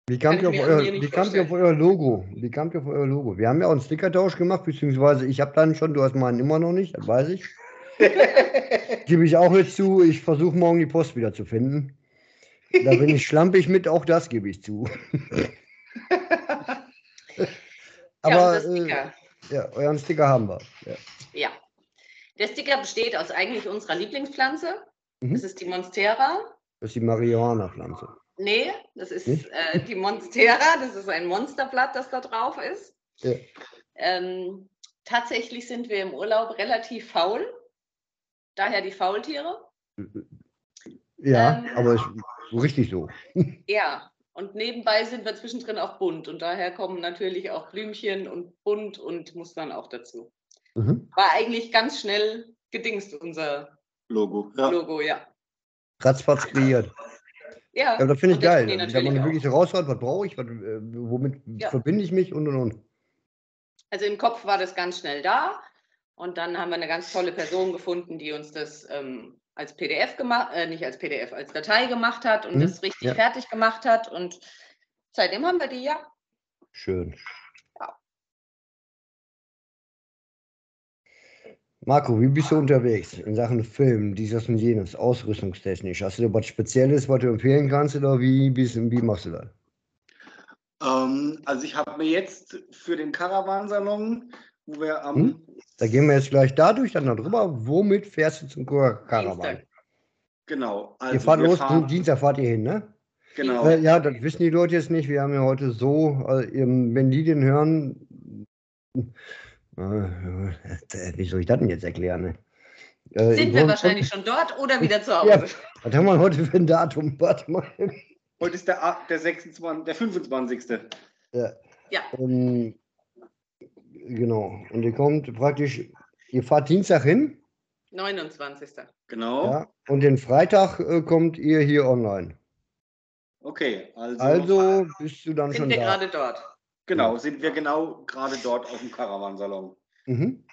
Wie kamt, ihr auf euer, wie kamt ihr auf euer Logo? Wie kamt ihr auf euer Logo? Wir haben ja auch einen Stickertausch gemacht, beziehungsweise ich habe dann schon, du hast meinen immer noch nicht, das weiß ich. Gebe ich auch jetzt zu, ich versuche morgen die Post wieder zu finden. Da bin ich schlampig mit, auch das gebe ich zu. ja, Aber das äh, ja, euren Sticker haben wir. Ja. Ja. Der Sticker besteht aus eigentlich unserer Lieblingspflanze. Mhm. Das ist die Monstera. Das ist die Marihuana-Pflanze. Nee, das ist äh, die Monstera. Das ist ein Monsterblatt, das da drauf ist. Ja. Ähm, tatsächlich sind wir im Urlaub relativ faul. Daher die Faultiere. Ja, Ähm. aber ist richtig so. Ja. Und nebenbei sind wir zwischendrin auch bunt. Und daher kommen natürlich auch Blümchen und bunt und muss dann auch dazu. Mhm. War eigentlich ganz schnell gedingst, unser Logo. Ja. Logo, ja. Ratzfatz kreiert. Ja, Ja, das finde ich und geil. Schnee Wenn natürlich man wirklich so raushaut, was brauche ich, was, äh, womit Ja. verbinde ich mich und und und. Also im Kopf war das ganz schnell da. Und dann haben wir eine ganz tolle Person gefunden, die uns das ähm, als PDF gemacht, äh, nicht als PDF, als Datei gemacht hat und Mhm, das richtig ja. fertig gemacht hat. Und seitdem haben wir die ja. Schön. Marco, wie bist du unterwegs in Sachen Film, dieses und jenes, ausrüstungstechnisch? Hast du da was Spezielles, was du empfehlen kannst oder wie, bist, wie machst du das? Ähm, also ich habe mir jetzt für den Caravansalon, wo wir am Hm? Da gehen wir jetzt gleich dadurch dann darüber. Womit fährst du zum Caravan? Dienstag. genau, also ihr fahrt los, fahren, Dienstag fahrt ihr hin, ne? genau, Äh, ja, das wissen die Leute jetzt nicht. Wir haben ja heute so, eben, wenn die den hören, wie soll ich das denn jetzt erklären? Ne? Äh, Sind wir wahrscheinlich schon dort oder wieder zu Ja. Hause? Was haben wir heute für ein Datum? Warte mal. heute ist der, der 26, der 25. Ja. Ja. Ähm, genau. Und ihr kommt praktisch, ihr fahrt Dienstag hin, 29. Genau, ja, und den Freitag äh, kommt ihr hier online. okay, also, Also bist du dann schon Sind wir da. gerade dort? Genau, sind wir genau gerade dort auf dem Caravansalon. Mhm.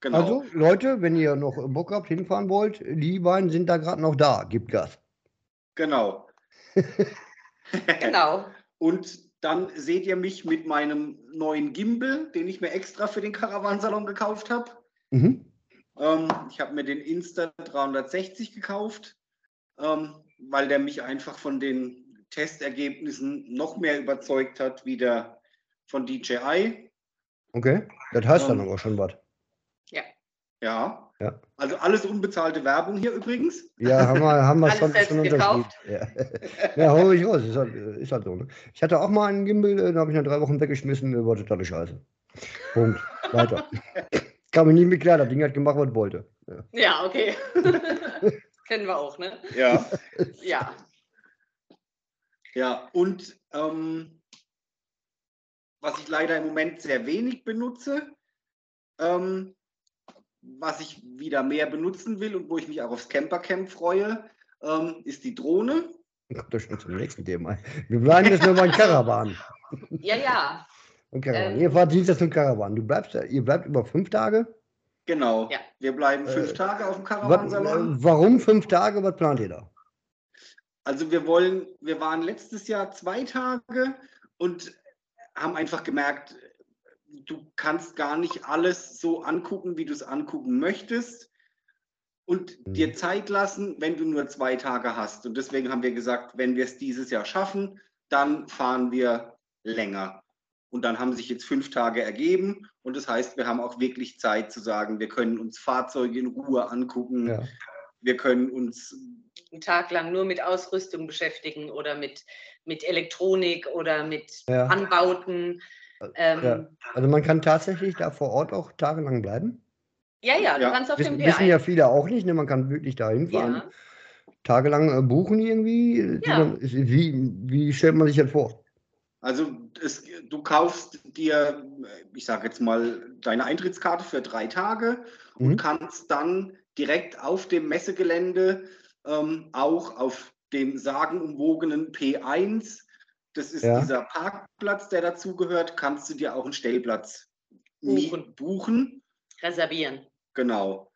Genau, Also, Leute, wenn ihr noch Bock habt, hinfahren wollt, die beiden sind da gerade noch da. Gibt Gas. genau. Genau. Und dann seht ihr mich mit meinem neuen Gimbal, den ich mir extra für den Caravansalon gekauft habe. Mhm. Ähm, ich habe mir den Insta 360 gekauft, ähm, weil der mich einfach von den Testergebnissen noch mehr überzeugt hat, wie der von DJI. Okay. Das heißt dann Ähm, aber schon was. Ja. Ja. Also alles unbezahlte Werbung hier übrigens. Ja, haben wir, haben wir Alles schon, selbst schon gekauft? Ja, ja hol ich raus. Ist halt, ist halt so. Ne? Ich hatte auch mal einen Gimbal, äh, da habe ich nach drei Wochen weggeschmissen, war totale Scheiße. Punkt. Weiter. Kann mich nicht mehr klar, das Ding hat gemacht, was wollte. Ja. Ja, okay. Kennen wir auch, ne? Ja. Ja. Ja, und ähm, was ich leider im Moment sehr wenig benutze, ähm, was ich wieder mehr benutzen will und wo ich mich auch aufs Campercamp freue, ähm, ist die Drohne. Kommt doch schon zum nächsten Thema. Wir bleiben jetzt nur beim Caravan. Ja, ja. Und Caravan. Ähm. ihr fahrt Dienstag zum Caravan. Du bleibst, ihr bleibt über fünf Tage. Genau. Ja. Wir bleiben fünf Äh, Tage auf dem Was, Caravansalon. äh, warum fünf Tage? Was plant ihr da? Also wir wollen, wir waren letztes Jahr zwei Tage und haben einfach gemerkt, du kannst gar nicht alles so angucken, wie du es angucken möchtest und Mhm. dir Zeit lassen, wenn du nur zwei Tage hast. Und deswegen haben wir gesagt, wenn wir es dieses Jahr schaffen, dann fahren wir länger. Und dann haben sich jetzt fünf Tage ergeben und das heißt, wir haben auch wirklich Zeit zu sagen, wir können uns Fahrzeuge in Ruhe angucken, Ja. Wir können uns einen Tag lang nur mit Ausrüstung beschäftigen oder mit, mit Elektronik oder mit Ja. Anbauten. Ähm, Ja. ja. Also man kann tatsächlich da vor Ort auch tagelang bleiben. ja, du Ja. kannst auf Wissen, dem wissen P1. ja viele auch nicht. Ne? Man kann wirklich da hinfahren. Ja. Tagelang äh, buchen irgendwie. äh, Ja. Wie, wie stellt man sich das vor? Also es, du kaufst dir, ich sage jetzt mal, deine Eintrittskarte für drei Tage Mhm. und kannst dann direkt auf dem Messegelände ähm, auch auf dem sagenumwogenen P1, das ist Ja. dieser Parkplatz, der dazugehört, kannst du dir auch einen Stellplatz buchen. buchen. Reservieren. Genau.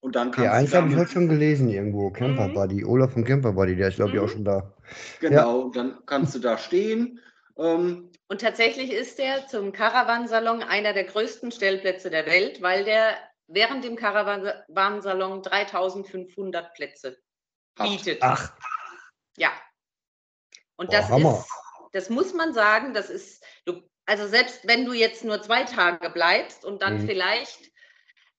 Und dann kannst P1 habe ich heute schon gelesen irgendwo. Camper mhm. Buddy. Olaf von Camper Buddy, der ist, glaube ich, mhm. auch schon da. Genau, ja. dann kannst du da stehen. Ähm, und tatsächlich ist der zum Caravansalon einer der größten Stellplätze der Welt, weil der während dem Caravansalon 3500 Plätze bietet. Ach. Ja. Und das Hammer. ist, das muss man sagen, das ist, du, also selbst wenn du jetzt nur zwei Tage bleibst und dann mhm. vielleicht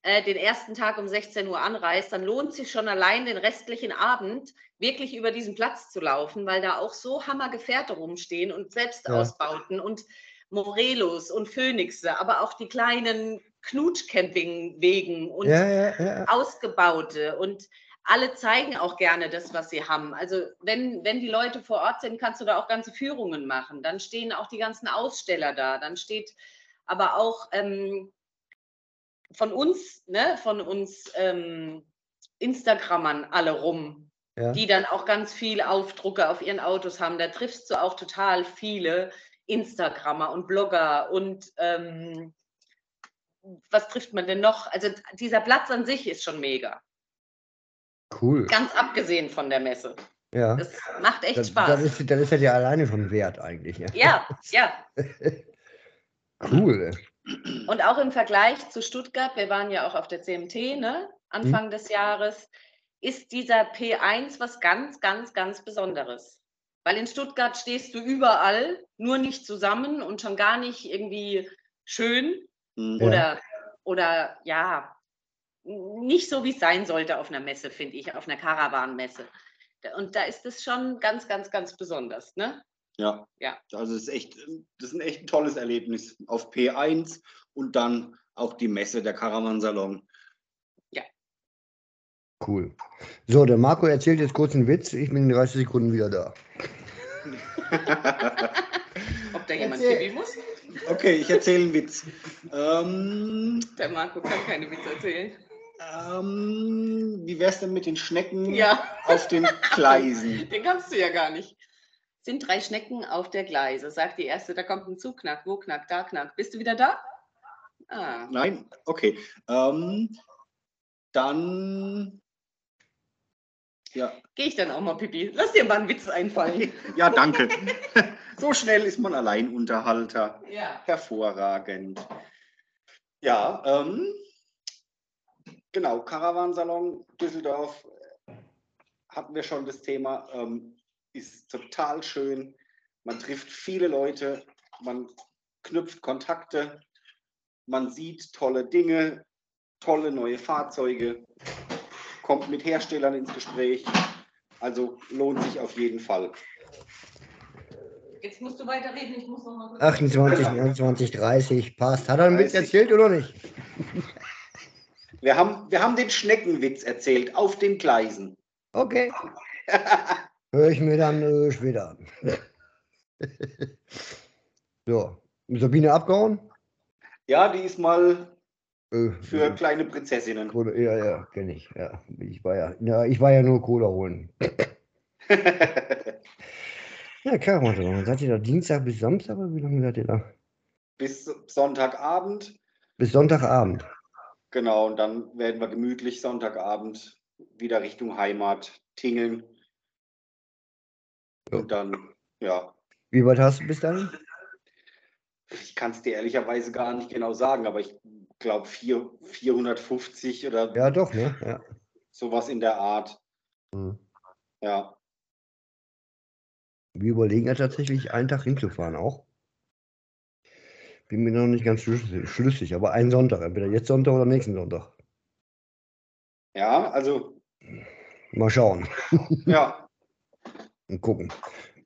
äh, den ersten Tag um 16 Uhr anreist, dann lohnt sich schon allein den restlichen Abend wirklich über diesen Platz zu laufen, weil da auch so Hammergefährte rumstehen und Selbstausbauten ja. und Morelos und Phönixe, aber auch die kleinen Knutschcampingwegen und ja, ja, ausgebaute und alle zeigen auch gerne das, was sie haben. Also wenn, wenn die Leute vor Ort sind, kannst du da auch ganze Führungen machen. Dann stehen auch die ganzen Aussteller da. Dann steht aber auch ähm, von uns, ne, von uns ähm, Instagrammern alle rum, ja. die dann auch ganz viel Aufdrucke auf ihren Autos haben. Da triffst du auch total viele Instagrammer und Blogger und ähm, was trifft man denn noch? Also dieser Platz an sich ist schon mega. Cool. Ganz abgesehen von der Messe. Ja. Das macht echt das, Spaß. Das ist, das ist ja alleine schon wert eigentlich. Ja, ja. ja. cool. Und auch im Vergleich zu Stuttgart, wir waren ja auch auf der CMT, ne? Anfang hm. des Jahres, ist dieser P1 was ganz, ganz, ganz Besonderes. Weil in Stuttgart stehst du überall, nur nicht zusammen und schon gar nicht irgendwie schön. Ja. oder, oder ja, nicht so, wie es sein sollte auf einer Messe, finde ich, auf einer Karawanmesse. Und da ist es schon ganz, ganz, ganz besonders, ne? Ja. ja. Also es ist echt, das ist ein echt tolles Erlebnis auf P1 und dann auch die Messe, der Karawansalon. Ja. Cool. So, der Marco erzählt jetzt kurz einen Witz. Ich bin in 30 Sekunden wieder da. Ob da jemand Erzähl. muss? Okay, ich erzähle einen Witz. Ähm, der Marco kann keine Witze erzählen. Ähm, wie es denn mit den Schnecken ja. auf den Gleisen? Den kannst du ja gar nicht. Sind drei Schnecken auf der Gleise. Sagt die erste, da kommt ein Zug, knack, wo knack, da knack. Bist du wieder da? Ah. Nein, okay. Ähm, dann. Ja. Gehe ich dann auch mal, Pipi. Lass dir mal einen Witz einfallen. ja, danke. so schnell ist man Alleinunterhalter. Ja. Hervorragend. Ja, ähm, Genau, Caravansalon Düsseldorf äh, hatten wir schon das Thema. Ähm, ist total schön. Man trifft viele Leute, man knüpft Kontakte, man sieht tolle Dinge, tolle neue Fahrzeuge, kommt mit Herstellern ins Gespräch. Also lohnt sich auf jeden Fall. Jetzt musst du weiterreden, ich muss noch mal 28, 29, 30, passt. Hat er einen Witz erzählt oder nicht? Wir haben, wir haben den Schneckenwitz erzählt auf den Gleisen. Okay. Höre ich mir dann äh, später an. so, Sabine abgehauen? Ja, die ist mal äh, für äh, kleine Prinzessinnen. Kohle, ja, ja, kenne ich. Ja, ich war ja, ja, ich war ja nur Cola holen. ja, klar, seid ihr da Dienstag bis Samstag oder wie lange seid ihr da? Bis Sonntagabend. Bis Sonntagabend. Genau, und dann werden wir gemütlich Sonntagabend wieder Richtung Heimat tingeln. Ja. Und dann, ja. Wie weit hast du bis dahin? Ich kann es dir ehrlicherweise gar nicht genau sagen, aber ich glaube 450 oder. Ja, doch, ne? Ja. Sowas in der Art. Mhm. Ja. Wir überlegen ja tatsächlich, einen Tag hinzufahren auch. Bin mir noch nicht ganz schlüssig, aber ein Sonntag, entweder jetzt Sonntag oder nächsten Sonntag. Ja, also. Mal schauen. Ja. Und gucken.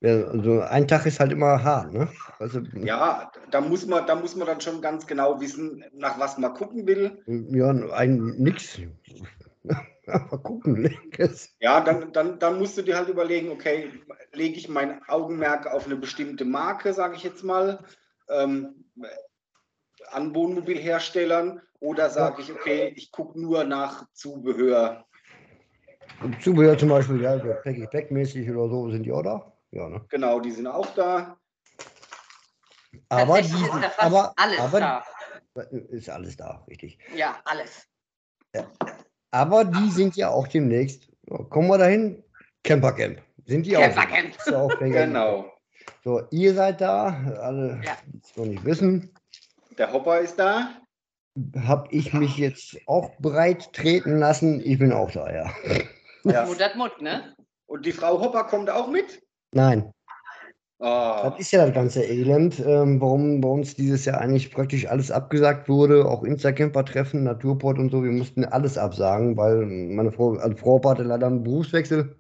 Also ein Tag ist halt immer hart, ne? Also, ja, da muss man, da muss man dann schon ganz genau wissen, nach was man gucken will. Ja, ein nix. mal gucken. ja, dann, dann, dann musst du dir halt überlegen, okay, lege ich mein Augenmerk auf eine bestimmte Marke, sage ich jetzt mal. Ähm, an Wohnmobilherstellern oder sage ich, okay, ich gucke nur nach Zubehör? Zubehör zum Beispiel, ja, Pack-mäßig oder so sind die auch da? Ja, ne? Genau, die sind auch da. Aber, die, aber, aber, Ist alles da, richtig. Ja, alles. Aber die sind ja auch demnächst, kommen wir dahin, Campercamp. Sind die auch? Campercamp. Auch mega. Genau. So, ihr seid da, alle, Ja. die es noch nicht wissen, Der Hopper ist da. habe ich mich jetzt auch bereit treten lassen. Ich bin auch da, ja. Ja. Mut hat Mut, ne? Und die Frau Hopper kommt auch mit? Nein, Ah, das ist ja das ganze Elend, ähm, warum bei uns dieses Jahr eigentlich praktisch alles abgesagt wurde, auch Instacamper-Treffen, Naturport und so. Wir mussten alles absagen, weil meine Frau, also Frau hatte leider einen Berufswechsel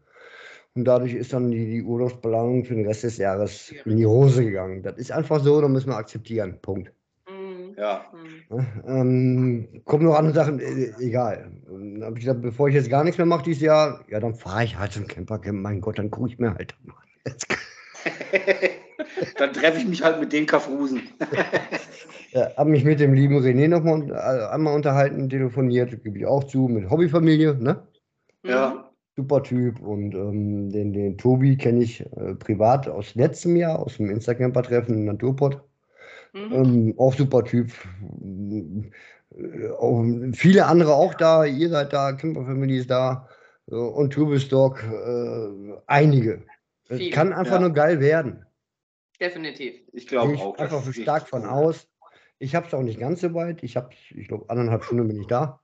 und dadurch ist dann die, die Urlaubsplanung für den Rest des Jahres in die Hose gegangen. Das ist einfach so, da müssen wir akzeptieren. Punkt. Mhm. ja. Mhm. Ne? Ähm, kommen noch andere Sachen, äh, egal. Dann habe ich gesagt, bevor ich jetzt gar nichts mehr mache dieses Jahr, ja, dann fahre ich halt zum Campercamp. Mein Gott, dann gucke ich mir halt mal. Dann treffe ich mich halt mit den Kaffrusen. Ja, habe mich mit dem lieben René noch mal äh, einmal unterhalten, telefoniert, gebe ich auch zu, mit Hobbyfamilie, ne? Ja. Super Typ. Und ähm, den, den Tobi kenne ich äh, privat aus letztem Jahr, aus dem Instacamper-Treffen Naturpod. Mhm. Ähm, auch super Typ. Äh, auch viele andere auch da, ihr seid da, Camper Family ist da äh, und Turbstock, äh, einige. Es Viele, kann einfach ja. nur geil werden. Definitiv. Ich glaube auch. einfach ist stark von cool. aus. Ich habe es auch nicht ganz so weit. Ich habe, ich glaube, anderthalb Stunden bin ich da.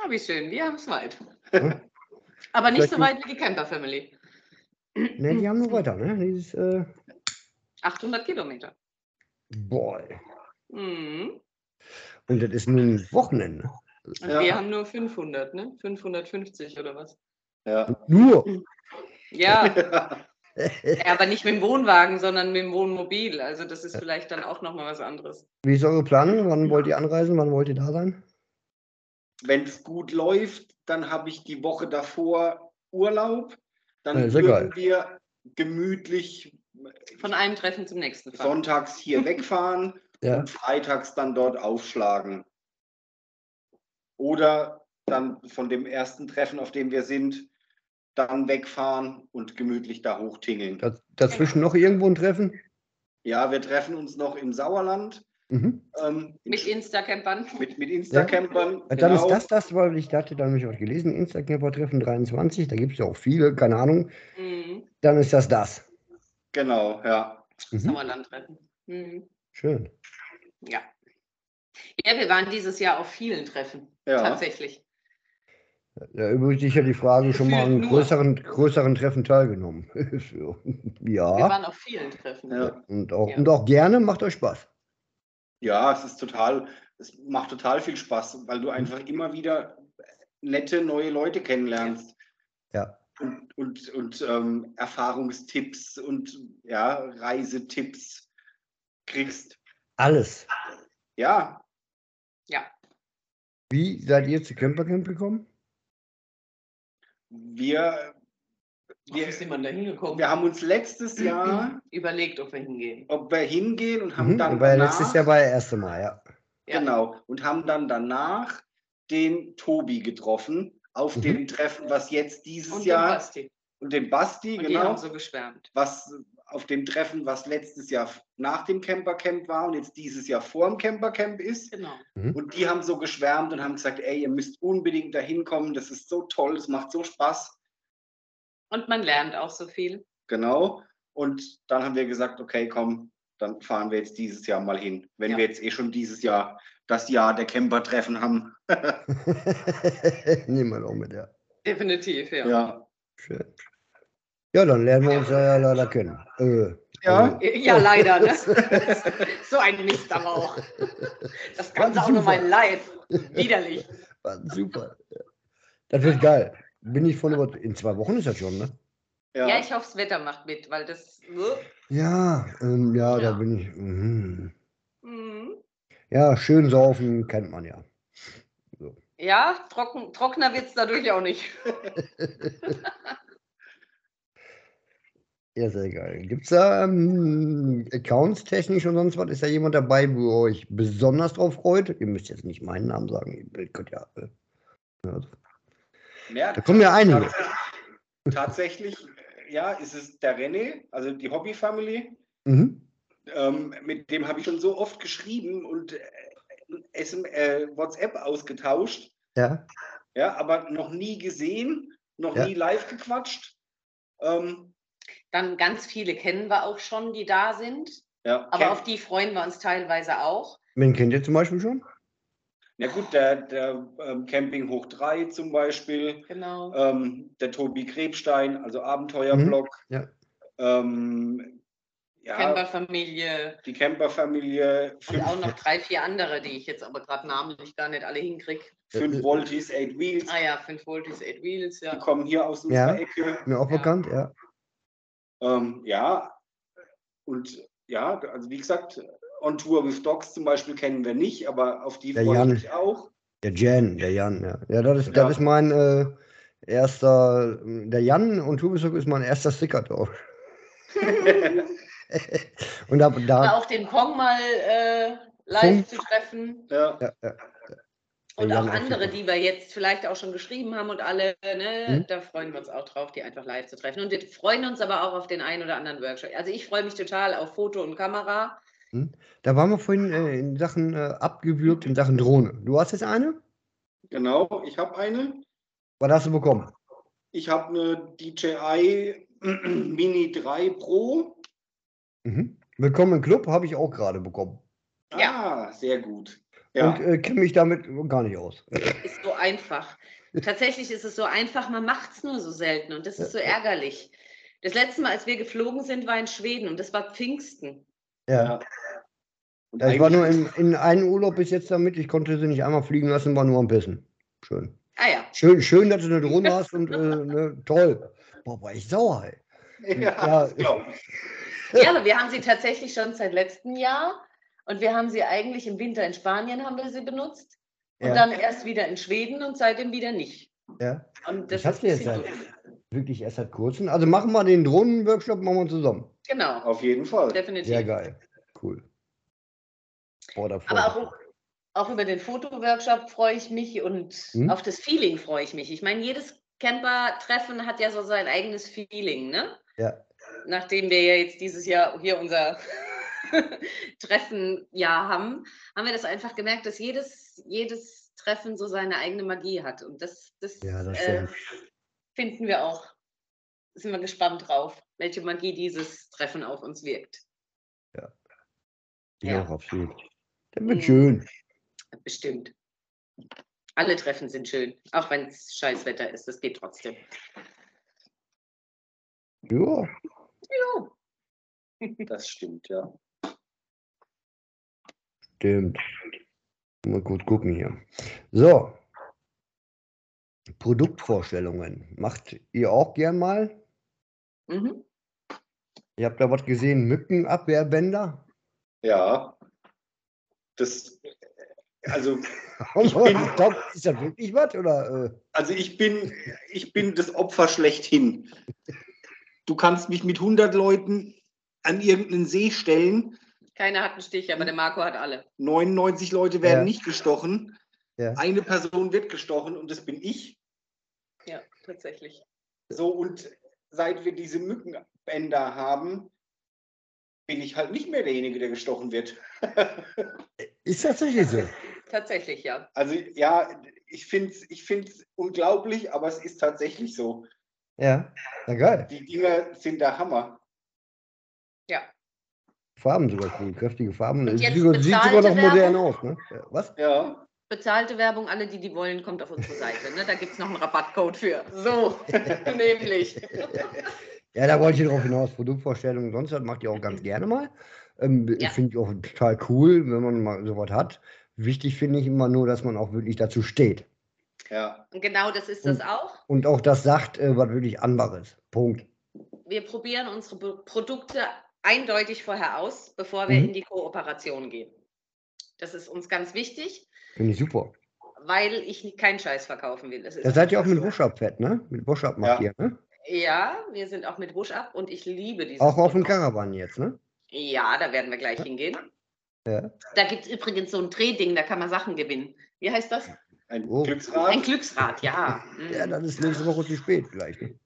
Ah, wie schön, wir haben es weit. Hm? Aber nicht Vielleicht so weit wie die Camper Family. Ne, die haben noch weiter, ne? Dieses, äh, 800 Kilometer. boah. Mhm. Und das ist nur ein Wochenende. Ja. wir haben nur 500, ne? 550 oder was? Ja. Nur. Ja, ja, aber nicht mit dem Wohnwagen, sondern mit dem Wohnmobil. Also das ist vielleicht dann auch nochmal was anderes. Wie ist eure Planung? Wann wollt ihr anreisen? Wann wollt ihr da sein? Wenn es gut läuft, dann habe ich die Woche davor Urlaub. Dann Ja, würden geil. wir gemütlich Von einem Treffen zum nächsten fahren. sonntags hier wegfahren Ja. und freitags dann dort aufschlagen. Oder dann von dem ersten Treffen, auf dem wir sind, dann wegfahren und gemütlich da hochtingeln. Daz- Dazwischen noch irgendwo ein Treffen? Ja, wir treffen uns noch im Sauerland Mhm. ähm, Mit Instacampern. mit, mit Instacampern. Ja, Dann genau. ist das das, weil ich hatte dann nämlich was gelesen, Instagram-Treffen 23, da gibt es ja auch viele, keine Ahnung. Mhm. Dann ist das das. Genau, ja. Mhm. Sauerland-Treffen. Mhm. Schön. Ja. Ja, wir waren dieses Jahr auf vielen Treffen. ja. Tatsächlich. Da übrigens sich ja die Frage schon mal an größeren, größeren Treffen teilgenommen. So. Wir ja. waren auf vielen Treffen. Ja. Und auch, Ja. und auch gerne, macht euch Spaß. Ja, es ist total, es macht total viel Spaß, weil du einfach immer wieder nette neue Leute kennenlernst. Ja. Und, und, und ähm, Erfahrungstipps und ja, Reisetipps kriegst. Alles. Ja, Wie seid ihr zu Campercamp gekommen? Wir, Wie ist wir, jemand da hingekommen? wir haben uns letztes Jahr, Überlegt, ob wir hingehen. ob wir hingehen und haben Mhm. dann ja danach, letztes Jahr war ja erste Mal, ja. Genau, und haben dann danach den Tobi getroffen auf Mhm. dem Treffen, was jetzt dieses Und den Jahr Basti. und den Basti, Und die genau. haben so geschwärmt. was auf dem Treffen, was letztes Jahr nach dem Campercamp war und jetzt dieses Jahr vor dem Campercamp ist. Genau. Und die haben so geschwärmt und haben gesagt, ey, ihr müsst unbedingt dahin kommen, das ist so toll, es macht so Spaß. Und man lernt auch so viel. Genau. Und dann haben wir gesagt, okay, komm, dann fahren wir jetzt dieses Jahr mal hin. Wenn Ja. wir jetzt eh schon dieses Jahr das Jahr der Camper-Treffen haben. Nehmen wir doch mit, ja. Definitiv, ja. Ja. Schön. Ja, dann lernen wir uns ja leider kennen. Äh, Ja. also, Ja, leider. Ne? so ein Mist aber auch. Das Ganze auch noch mal live. Widerlich. war super. Ja. Das wird geil. Bin ich von über. In zwei Wochen ist das schon, ne? Ja. Ja, ich hoffe, das Wetter macht mit, weil das. Ja, ähm, ja, da Ja. bin ich. Mhm. Mhm. Ja, schön saufen kennt man ja. Ja, trocken, trockener wird es dadurch auch nicht. Ja, sehr geil. Gibt es da ähm, Accounts technisch und sonst was? Ist da jemand dabei, wo ihr euch besonders drauf freut? Ihr müsst jetzt nicht meinen Namen sagen. Ihr könnt ja. Äh, ja. Ja, Da kommen ja einige. tatsächlich, äh, ja, ist es der René, also die Hobby-Family. Mhm. Ähm, mit dem habe ich schon so oft geschrieben und äh, SM, äh, WhatsApp ausgetauscht. Ja. Ja, aber noch nie gesehen, noch Ja. nie live gequatscht. Ähm, Dann ganz viele kennen wir auch schon, die da sind. ja, Aber auf die freuen wir uns teilweise auch. Wen kennt ihr zum Beispiel schon? Ja gut, der, der ähm, Camping Hoch 3 zum Beispiel, Genau. ähm, der Tobi Krebstein, also Abenteuerblog. Mhm, ja. Ähm, ja, Camperfamilie die Camperfamilie, und fünf, auch noch drei, vier andere, die ich jetzt aber gerade namentlich gar nicht alle hinkriege. fünf Voltis, Eight Wheels. Ah ja, 5 Voltis, 8 Wheels, Die ja. kommen hier aus unserer Ja. Ecke. Mir auch Ja. bekannt, ja. Ähm, ja, und ja, also wie gesagt, On Tour with Dogs zum Beispiel kennen wir nicht, aber auf die Der freue ich Jan. mich auch. Der Jan, der Jan, ja. Ja, das ist, Ja. das ist mein äh, erster, der Jan und Tubisok ist mein erster Stickertausch. und da, da auch den Kong mal äh, live Funk. zu treffen. ja, ja, ja, Und Ja, auch andere, die wir jetzt vielleicht auch schon geschrieben haben und alle, ne, Mhm. da freuen wir uns auch drauf, die einfach live zu treffen. Und wir freuen uns aber auch auf den einen oder anderen Workshop. Also ich freue mich total auf Foto und Kamera. da waren wir vorhin äh, in Sachen äh, abgewürgt, in Sachen Drohne. Du hast jetzt eine? genau. Ich habe eine. Was hast du bekommen? Ich habe eine DJI Mini 3 Pro. Mhm. Willkommen im Club, habe ich auch gerade bekommen. Ah, sehr gut. Ja, Und äh, kenne mich damit gar nicht aus. Ist so einfach. Tatsächlich ist es so einfach, man macht es nur so selten und das ist so ärgerlich. Das letzte Mal, als wir geflogen sind, war in Schweden und das war Pfingsten. Ja. Ja. Ich war nur in, in einem Urlaub bis jetzt damit. Ich konnte sie nicht einmal fliegen lassen, war nur am Pissen. Schön. Ah ja, Schön, schön dass du eine Drohne hast und äh, ne, toll. Boah, war ich sauer, ey. ja, Ja. ich. ja, aber wir haben sie tatsächlich schon seit letztem Jahr und wir haben sie eigentlich im Winter in Spanien haben wir sie benutzt und Ja. dann erst wieder in Schweden und seitdem wieder nicht. Ja. Und das Ich hab ist jetzt seit-. Wirklich erst seit kurzem. Also machen wir den Drohnenworkshop, machen wir zusammen. Genau, Auf jeden Fall. definitiv. Sehr geil. Cool. Boah, da freu Aber auch, auch über den Fotoworkshop freue ich mich und Hm? auf das Feeling freue ich mich. Ich meine, jedes Camper-Treffen hat ja so sein eigenes Feeling, ne? Ja. Nachdem wir ja jetzt dieses Jahr hier unser Treffenjahr haben, haben wir das einfach gemerkt, dass jedes, jedes Treffen so seine eigene Magie hat. Und das, das, Ja, das äh, finden wir auch. Sind wir gespannt drauf, welche Magie dieses Treffen auf uns wirkt. Ich ja. auch absolut. Das wird Mhm. schön. Bestimmt. Alle Treffen sind schön, auch wenn es scheiß Wetter ist. Das geht trotzdem. Ja. Ja. Das stimmt, ja. Stimmt. Mal gut gucken hier. So. Produktvorstellungen. Macht ihr auch gern mal? Mhm. Ihr habt da was gesehen, Mückenabwehrbänder? Ja. Das, also, Ich bin- ist das wirklich was? Oder, äh, also ich bin, ich bin das Opfer schlechthin. Du kannst mich mit 100 Leuten an irgendeinen See stellen. Keiner hat einen Stich, aber der Marco hat alle. 99 Leute werden Ja. nicht gestochen. ja. Eine Person wird gestochen und das bin ich. Ja, tatsächlich. So, und seit wir diese Mückenbänder haben, bin ich halt nicht mehr derjenige, der gestochen wird. Ist tatsächlich so. Tatsächlich, ja. Also ja, ich finde es ich find's unglaublich, aber es ist tatsächlich so. Ja. Na geil. Die Dinger sind der Hammer. Farben sogar cool, kräftige Farben. Und Sieht jetzt sogar, sieht sogar noch modern Werbung? aus, ne? Ja, Was? Ja, Bezahlte Werbung, alle, die die wollen, kommt auf unsere Seite. Ne? Da gibt es noch einen Rabattcode für. So, nämlich. Ja, da wollte ich drauf hinaus. Produktvorstellungen, sonst was macht ihr auch ganz gerne mal. Ähm, Ja. Finde ich auch total cool, wenn man mal sowas hat. Wichtig finde ich immer nur, dass man auch wirklich dazu steht. ja, Und genau das ist das auch. Und auch das sagt, äh, was wirklich anbar ist. Punkt. Wir probieren unsere Pro- Produkte eindeutig vorher aus, bevor wir Mhm. in die Kooperation gehen. Das ist uns ganz wichtig, Finde ich super. weil ich keinen Scheiß verkaufen will. Das ist Da seid ihr auch mit. Wusch-Up fett, ne? Mit Wusch-Up macht Ja. ihr, ne? Ja, wir sind auch mit Wusch ab und ich liebe dieses Auch auf dem. Caravan jetzt, ne? Ja, da werden wir gleich hingehen. Ja. Da gibt es übrigens so ein Drehding, da kann man Sachen gewinnen. Wie heißt das? ein Oh. Glücksrad. Ein Glücksrad, ja. Ja, das ist nächste Woche zu spät vielleicht. Ne?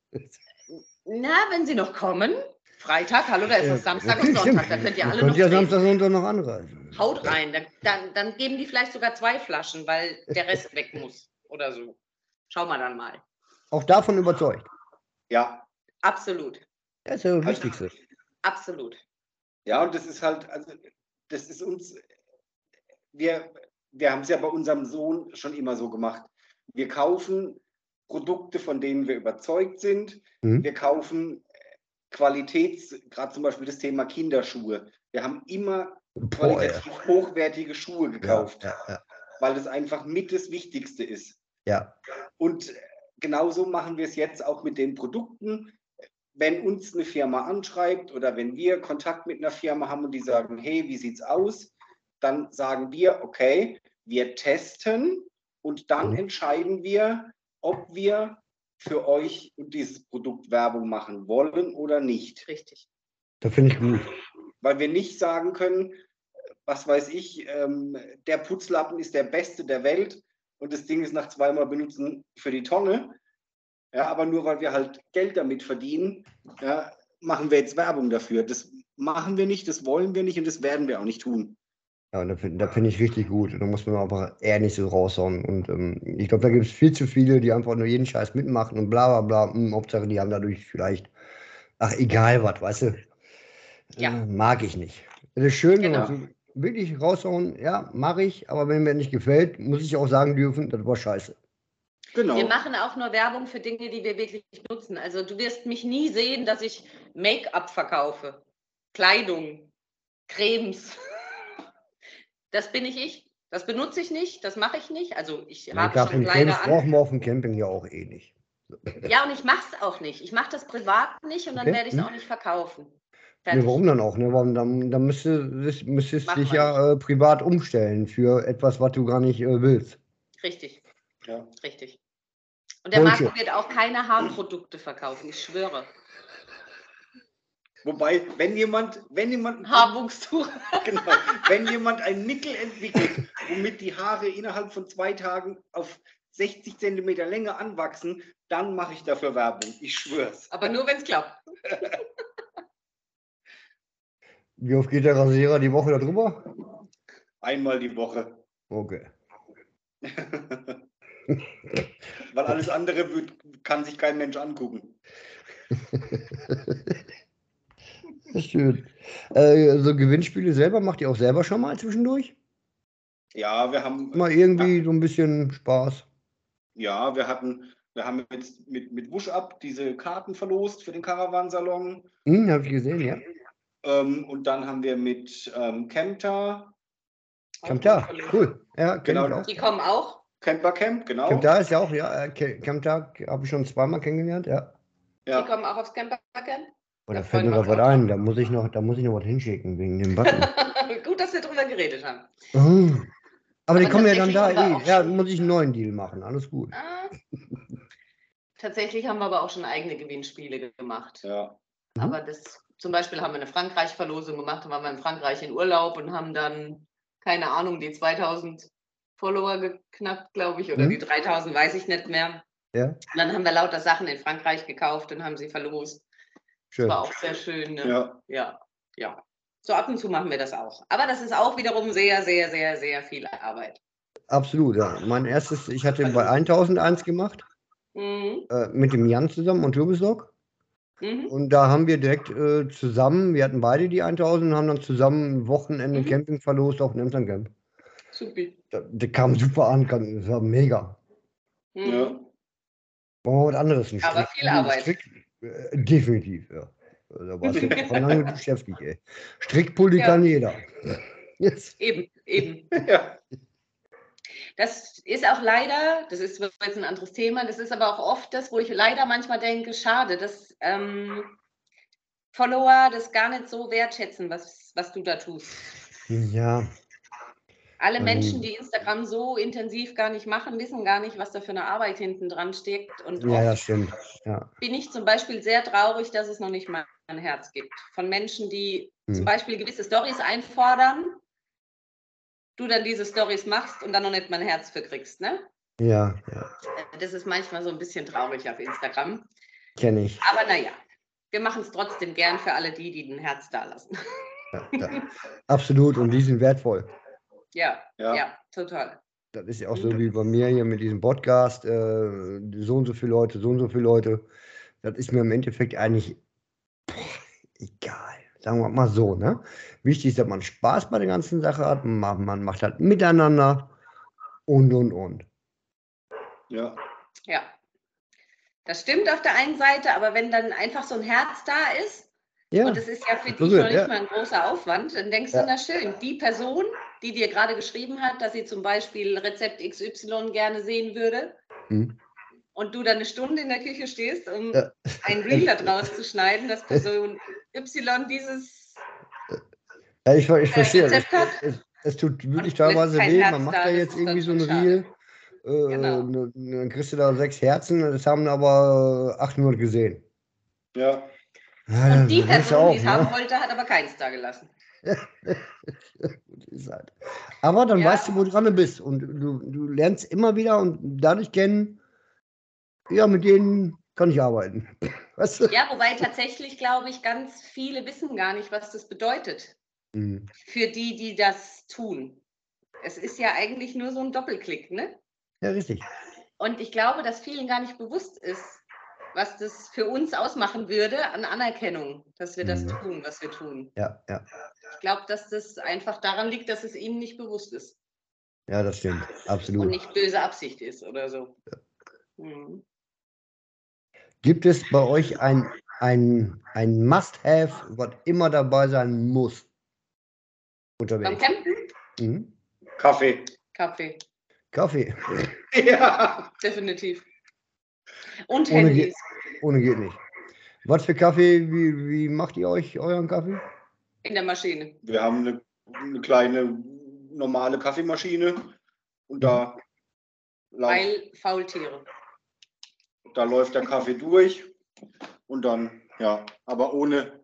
Na, wenn Sie noch kommen. Freitag, hallo, da ist Ja, es Samstag und Sonntag, da könnt ihr alle Könnt noch ja. Samstag, Sonntag noch anreisen. haut rein. Dann, dann, dann geben die vielleicht sogar zwei Flaschen, weil der Rest weg muss oder so. Schauen wir dann mal. Auch davon überzeugt. Ja, Absolut. Das ist ja das Wichtigste. Absolut. ja, und das ist halt, also das ist uns, wir, wir haben es ja bei unserem Sohn schon immer so gemacht. Wir kaufen Produkte, von denen wir überzeugt sind. Mhm. Wir kaufen Qualitäts, gerade zum Beispiel das Thema Kinderschuhe. Wir haben immer Boah, ja. qualitativ hochwertige Schuhe gekauft, ja, ja. weil das einfach mit das Wichtigste ist. ja. Und genauso machen wir es jetzt auch mit den Produkten. Wenn uns eine Firma anschreibt oder wenn wir Kontakt mit einer Firma haben und die sagen, hey, wie sieht's aus? Dann sagen wir, okay, wir testen und dann Mhm. entscheiden wir, ob wir für euch und dieses Produkt Werbung machen wollen oder nicht. Richtig. Das finde ich gut. Weil wir nicht sagen können, was weiß ich, ähm, der Putzlappen ist der beste der Welt und das Ding ist nach zweimal benutzen für die Tonne. Ja, aber nur weil wir halt Geld damit verdienen, ja, machen wir jetzt Werbung dafür. Das machen wir nicht, das wollen wir nicht und das werden wir auch nicht tun. Ja, und da finde da find ich richtig gut. Da muss man aber eher nicht so raushauen. Und ähm, ich glaube, da gibt es viel zu viele, die einfach nur jeden Scheiß mitmachen und bla bla bla. Hm, Hauptsache, die haben dadurch vielleicht, ach, egal was, weißt du. Ja. Äh, mag ich nicht. Es ist schön, wenn Genau. man so wirklich raushauen, ja, mache ich, aber wenn mir nicht gefällt, muss ich auch sagen dürfen, das war scheiße. Genau. Wir machen auch nur Werbung für Dinge, die wir wirklich nutzen. Also du wirst mich nie sehen, dass ich Make-up verkaufe, Kleidung, Cremes. Das bin ich ich. Das benutze ich nicht, das mache ich nicht. Also ich habe Make-up schon Cremes an. brauchen wir auf dem Camping ja auch eh nicht. Ja, und ich mache es auch nicht. Ich mache das privat nicht und dann Okay. werde ich es Hm. auch nicht verkaufen. Ne, Fertig. warum dann auch? Ne? Warum, dann, dann müsstest, müsstest dich ja äh, privat umstellen für etwas, was du gar nicht äh, willst. Richtig, Ja. richtig. Und der. Marco wird auch keine Haarprodukte verkaufen, ich schwöre. Wobei, wenn jemand, wenn jemand, Haarwuchstuch. genau, wenn jemand ein Mittel entwickelt, womit die Haare innerhalb von zwei Tagen auf 60 Zentimeter Länge anwachsen, dann mache ich dafür Werbung. Ich schwör's. Aber nur, wenn es klappt. Wie oft geht der Rasierer die Woche da drüber? Einmal die Woche. Okay. Weil alles andere wird, kann sich kein Mensch angucken. Das ist schön. Äh, so Gewinnspiele selber macht ihr auch selber schon mal zwischendurch? Ja, wir haben, Mal irgendwie so ein bisschen Spaß. ja, wir hatten, wir haben jetzt mit, mit Wusch ab diese Karten verlost für den Caravansalon. Hm, habe ich gesehen, ja. Ähm, und dann haben wir mit ähm, Camta, Kommt da, cool. Ja, Genau. auch. Die kommen auch. Camper Camp, genau. Kommt da ist ja auch, ja, äh, Ke- Kommt da habe ich schon zweimal kennengelernt, ja. Die Ja, kommen auch aufs Campercamp. Und da Ja, fällt mir gerade was ein, da muss ich noch, da muss ich noch was hinschicken wegen dem Button. Gut, dass wir drüber geredet haben. Ah. Aber die Aber kommen ja dann da eh. Ja, muss ich einen neuen Deal machen, alles gut. Ah. Tatsächlich haben wir aber auch schon eigene Gewinnspiele ge- gemacht. ja. Mhm. Aber das, zum Beispiel haben wir eine Frankreich-Verlosung gemacht, da waren wir in Frankreich in Urlaub und haben dann, keine Ahnung, die 2000 Follower geknackt, glaube ich, oder Mhm. die 3000, weiß ich nicht mehr. Ja, Und dann haben wir lauter Sachen in Frankreich gekauft und haben sie verlost. Schön. War auch sehr schön. Ne? ja. ja, ja. So ab und zu machen wir das auch. Aber das ist auch wiederum sehr, sehr, sehr, sehr viel Arbeit. Absolut, ja. Mein erstes, ich hatte bei 1001 gemacht, Mhm. äh, mit dem Jan zusammen und Turbisdog. Mhm. Und da haben wir direkt äh, zusammen, wir hatten beide die 1000 und haben dann zusammen ein Wochenende Mhm. Camping verlost auf dem Emsland Camp. Supi. Das, das kam super an, kam- das war mega. Mhm. ja. Wollen wir was anderes? Ein Aber viel Arbeit. Strick, definitiv, ja. Da warst du von lange beschäftigt, ey. Strickpulli Ja. kann jeder. Jetzt. Eben, eben. ja. Das ist auch leider, das ist jetzt ein anderes Thema, das ist aber auch oft das, wo ich leider manchmal denke, schade, dass ähm, Follower das gar nicht so wertschätzen, was, was du da tust. Ja, Alle Ähm. Menschen, die Instagram so intensiv gar nicht machen, wissen gar nicht, was da für eine Arbeit hinten dran steckt. Und ja, oft stimmt. Ja. bin ich zum Beispiel sehr traurig, dass es noch nicht mal ein Herz gibt. Von Menschen, die zum Hm. Beispiel gewisse Stories einfordern, du dann diese Stories machst und dann noch nicht mal ein Herz für kriegst. Ne? Ja, ja. Das ist manchmal so ein bisschen traurig auf Instagram. Kenne ich. Aber naja, wir machen es trotzdem gern für alle die, die ein Herz da lassen. Ja, ja. Absolut, und die sind wertvoll. Ja, ja, Ja. total. Das ist ja auch so wie bei mir hier mit diesem Podcast, äh, so und so viele Leute, so und so viele Leute. Das ist mir im Endeffekt eigentlich boah, egal. Sagen wir mal so, ne? Wichtig ist, dass man Spaß bei der ganzen Sache hat, man, man macht halt miteinander und und und. Ja. Ja. Das stimmt auf der einen Seite, aber wenn dann einfach so ein Herz da ist, Ja, und es ist ja für dich noch nicht ja. mal ein großer Aufwand, dann denkst Ja. du, na schön, die Person, die dir gerade geschrieben hat, dass sie zum Beispiel Rezept XY gerne sehen würde, Hm. und du dann eine Stunde in der Küche stehst, um Ja. ein Reel daraus zu schneiden, dass Person Y dieses Ja, ich, ich äh, verstehe. Es, Rezept hat. es, es tut wirklich teilweise weh. Herz Man macht da, da jetzt irgendwie so ein. Reel. Äh, Genau. ne- Dann kriegst du da sechs Herzen, das haben aber 800 gesehen. Ja. Ja, Und die Person, die es ne? haben wollte, hat aber keins da gelassen. Halt. Aber dann Ja. weißt du, wo du dran bist. Und du, du lernst immer wieder und dadurch kennen, ja, mit denen kann ich arbeiten. Weißt du? Ja, wobei tatsächlich, glaube ich, ganz viele wissen gar nicht, was das bedeutet Mhm. für die, die das tun. Es ist ja eigentlich nur so ein Doppelklick, ne? Ja, richtig. Und ich glaube, dass vielen gar nicht bewusst ist, was das für uns ausmachen würde an Anerkennung, dass wir das Mhm. tun, was wir tun. Ja, ja. Ich glaube, dass das einfach daran liegt, dass es ihnen nicht bewusst ist Ja, das stimmt. und Absolut. nicht böse Absicht ist oder so. Mhm. Gibt es bei euch ein, ein, ein Must-Have, was immer dabei sein muss? Beim Unterwegs. Campen? Mhm. Kaffee. Kaffee, Kaffee. Ja. definitiv. Und Ohne Handys. Ohne geht nicht. Was für Kaffee? Wie, wie macht ihr euch euren Kaffee? In der Maschine. Wir haben eine, eine kleine normale Kaffeemaschine und da, Weil Faultiere. da läuft der Kaffee durch und dann, ja, aber ohne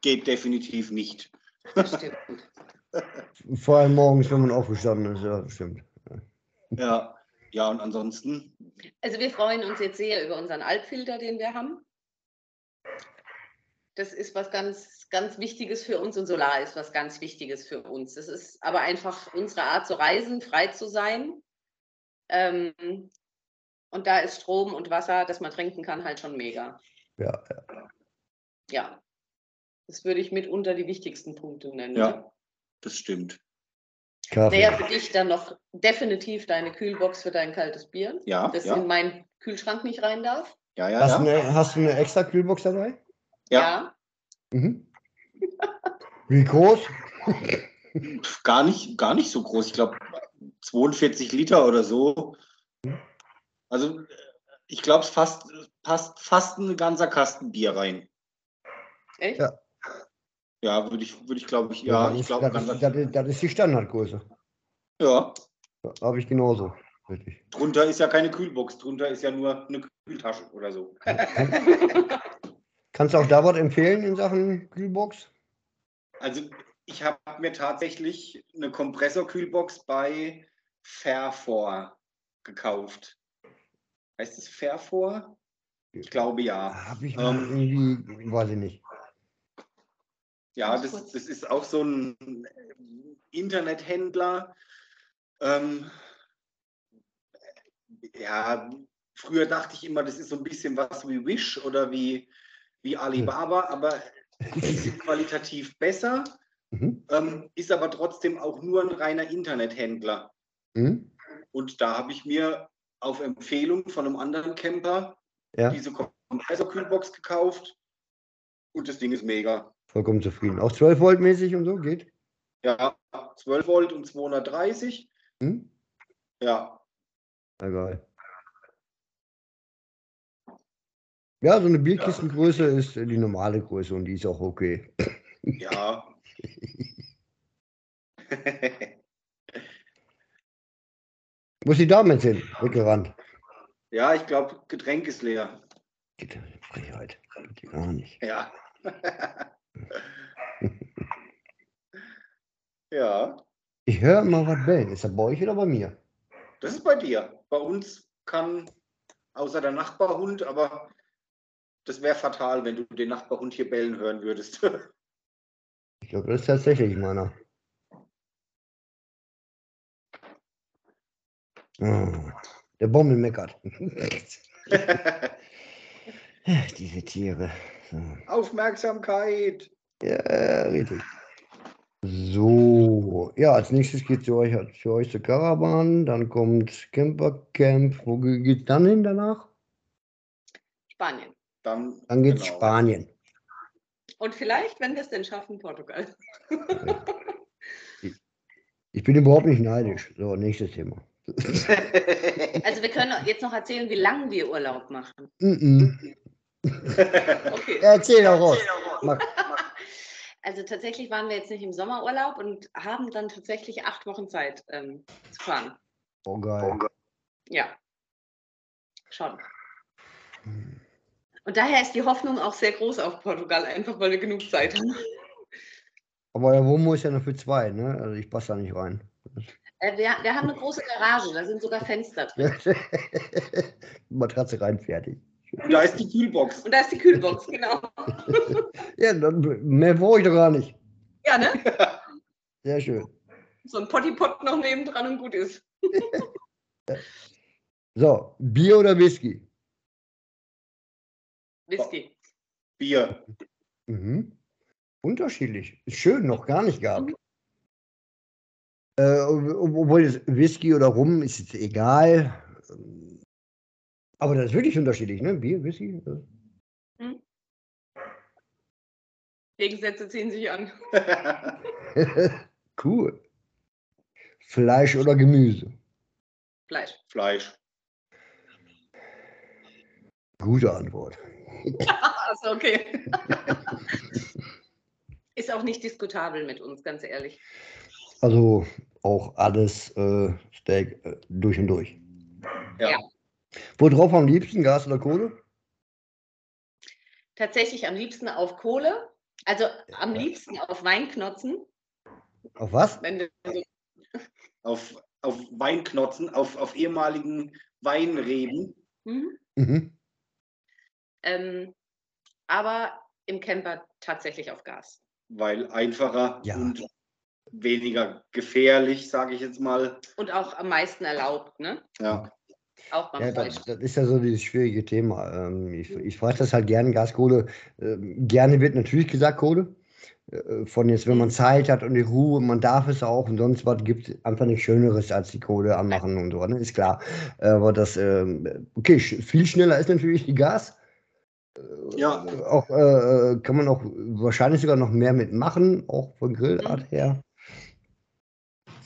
geht definitiv nicht. Das stimmt. Vor allem morgens, wenn man aufgestanden ist. Ja, das stimmt. Ja, ja, und ansonsten, Also wir freuen uns jetzt sehr über unseren Alpfilter, den wir haben. Das ist was ganz, ganz Wichtiges für uns und Solar ist was ganz Wichtiges für uns. Das ist aber einfach unsere Art zu reisen, frei zu sein. Ähm, und da ist Strom und Wasser, das man trinken kann, halt schon mega. Ja, ja. Ja. Das würde ich mitunter die wichtigsten Punkte nennen. Ja. ne? das stimmt. Kaffee. Naja, für dich dann noch definitiv deine Kühlbox für dein kaltes Bier, Ja, das ja, in meinen Kühlschrank nicht rein darf. ja, ja, Hast, ja. du eine, hast du eine extra Kühlbox dabei? Ja. Mhm. Wie groß? Gar nicht, gar nicht so groß. Ich glaube 42 Liter oder so. Also ich glaube, es fast, passt fast ein ganzer Kasten Bier rein. Echt? Ja. Ja, würde ich, würde ich glaube ich, ja, das, ich ist, glaube, das, ist, das, ist, das ist die Standardgröße. ja. Habe ich genauso. Richtig. Drunter ist ja keine Kühlbox, drunter ist ja nur eine Kühltasche oder so. Kannst du auch da was empfehlen in Sachen Kühlbox? Also ich habe mir tatsächlich eine Kompressorkühlbox bei Fairfor gekauft. Heißt es Fairfor? Ich glaube ja. Habe ich Ähm. irgendwie, weiß ich nicht. Ja, das, das ist auch so ein Internethändler. Ähm, ja, früher dachte ich immer, das ist so ein bisschen was wie Wish oder wie, wie Alibaba, aber die sind qualitativ besser, Mhm. ähm, ist aber trotzdem auch nur ein reiner Internethändler. Mhm. Und da habe ich mir auf Empfehlung von einem anderen Camper Ja, diese Kompressorkühlbox gekauft und das Ding ist mega. Vollkommen zufrieden. Auch 12 Volt mäßig und so geht? Ja, 12 Volt und 230. Mhm. Ja, Ja, geil. Ja, so eine Bierkistengröße ist die normale Größe und die ist auch okay. ja. Wo ist die Dame hin? Weggerannt. ja, ich glaube, Getränk ist leer. Geht ja ja gar nicht. Ja. ja, Ich höre immer was bellen. Ist das bei euch oder bei mir? das ist bei dir. Bei uns kann außer der Nachbarhund, aber das wäre fatal, wenn du den Nachbarhund hier bellen hören würdest. Ich glaube, das ist tatsächlich meiner. Oh, der Bommel meckert. Diese Tiere. Aufmerksamkeit. Ja, richtig. So, ja, als nächstes geht es für euch, für euch zur Caravan, dann kommt Camper Camp. Wo geht es dann hin danach? Spanien. Dann, Dann geht's genau. Spanien. Und vielleicht, wenn wir es denn schaffen, Portugal. Ich bin überhaupt nicht neidisch. So, nächstes Thema. Also wir können jetzt noch erzählen, wie lange wir Urlaub machen. Mm Okay. Erzähl doch raus. Also tatsächlich waren wir jetzt nicht im Sommerurlaub und haben dann tatsächlich acht Wochen Zeit ähm, zu fahren. Oh, geil. Ja. Schon. Und daher ist die Hoffnung auch sehr groß auf Portugal, einfach weil wir genug Zeit haben. Aber der Womo ist ja nur für zwei, ne? Also ich passe da nicht rein. Äh, wir, wir haben eine große Garage, da sind sogar Fenster drin. Matratze rein, fertig. Und da ist die Kühlbox. Und da ist die Kühlbox, genau. Ja, dann, mehr brauche ich doch gar nicht. Ja, ne? Sehr schön. So ein Pottypot noch nebendran und gut ist. So, Bier oder Whisky? Whisky. Bier. Mhm. Unterschiedlich. Schön, noch gar nicht gehabt. Äh, ob- obwohl das Whisky oder Rum ist jetzt egal. Aber das ist wirklich unterschiedlich, ne? Bier, Whisky. Gegensätze ziehen sich an. cool. Fleisch oder Gemüse? Fleisch. Fleisch. Gute Antwort. Achso, okay. ist auch nicht diskutabel mit uns, ganz ehrlich. Also auch alles äh, Steak äh, durch und durch. Ja. Ja. Worauf am liebsten, Gas oder Kohle? Tatsächlich am liebsten auf Kohle, also am liebsten auf Weinknotzen. Auf was? So Auf, auf Weinknotzen, auf, auf ehemaligen Weinreben. Mhm. Mhm. Ähm, aber im Camper tatsächlich auf Gas. weil einfacher Ja. und weniger gefährlich, sage ich jetzt mal. Und auch am meisten erlaubt, ne? Ja. Auch beim Ja, das, das ist ja so dieses schwierige Thema. Ähm, ich ich frage das halt gerne, Gaskohle. Ähm, gerne wird natürlich gesagt Kohle. Äh, Von jetzt, wenn man Zeit hat und die Ruhe, man darf es auch und sonst was, gibt es einfach nichts Schöneres als die Kohle anmachen und so, ne? ist klar. Aber das, ähm, okay, viel schneller ist natürlich die Gas. Ja. Auch äh, äh, kann man auch wahrscheinlich sogar noch mehr mitmachen, auch von Grillart her.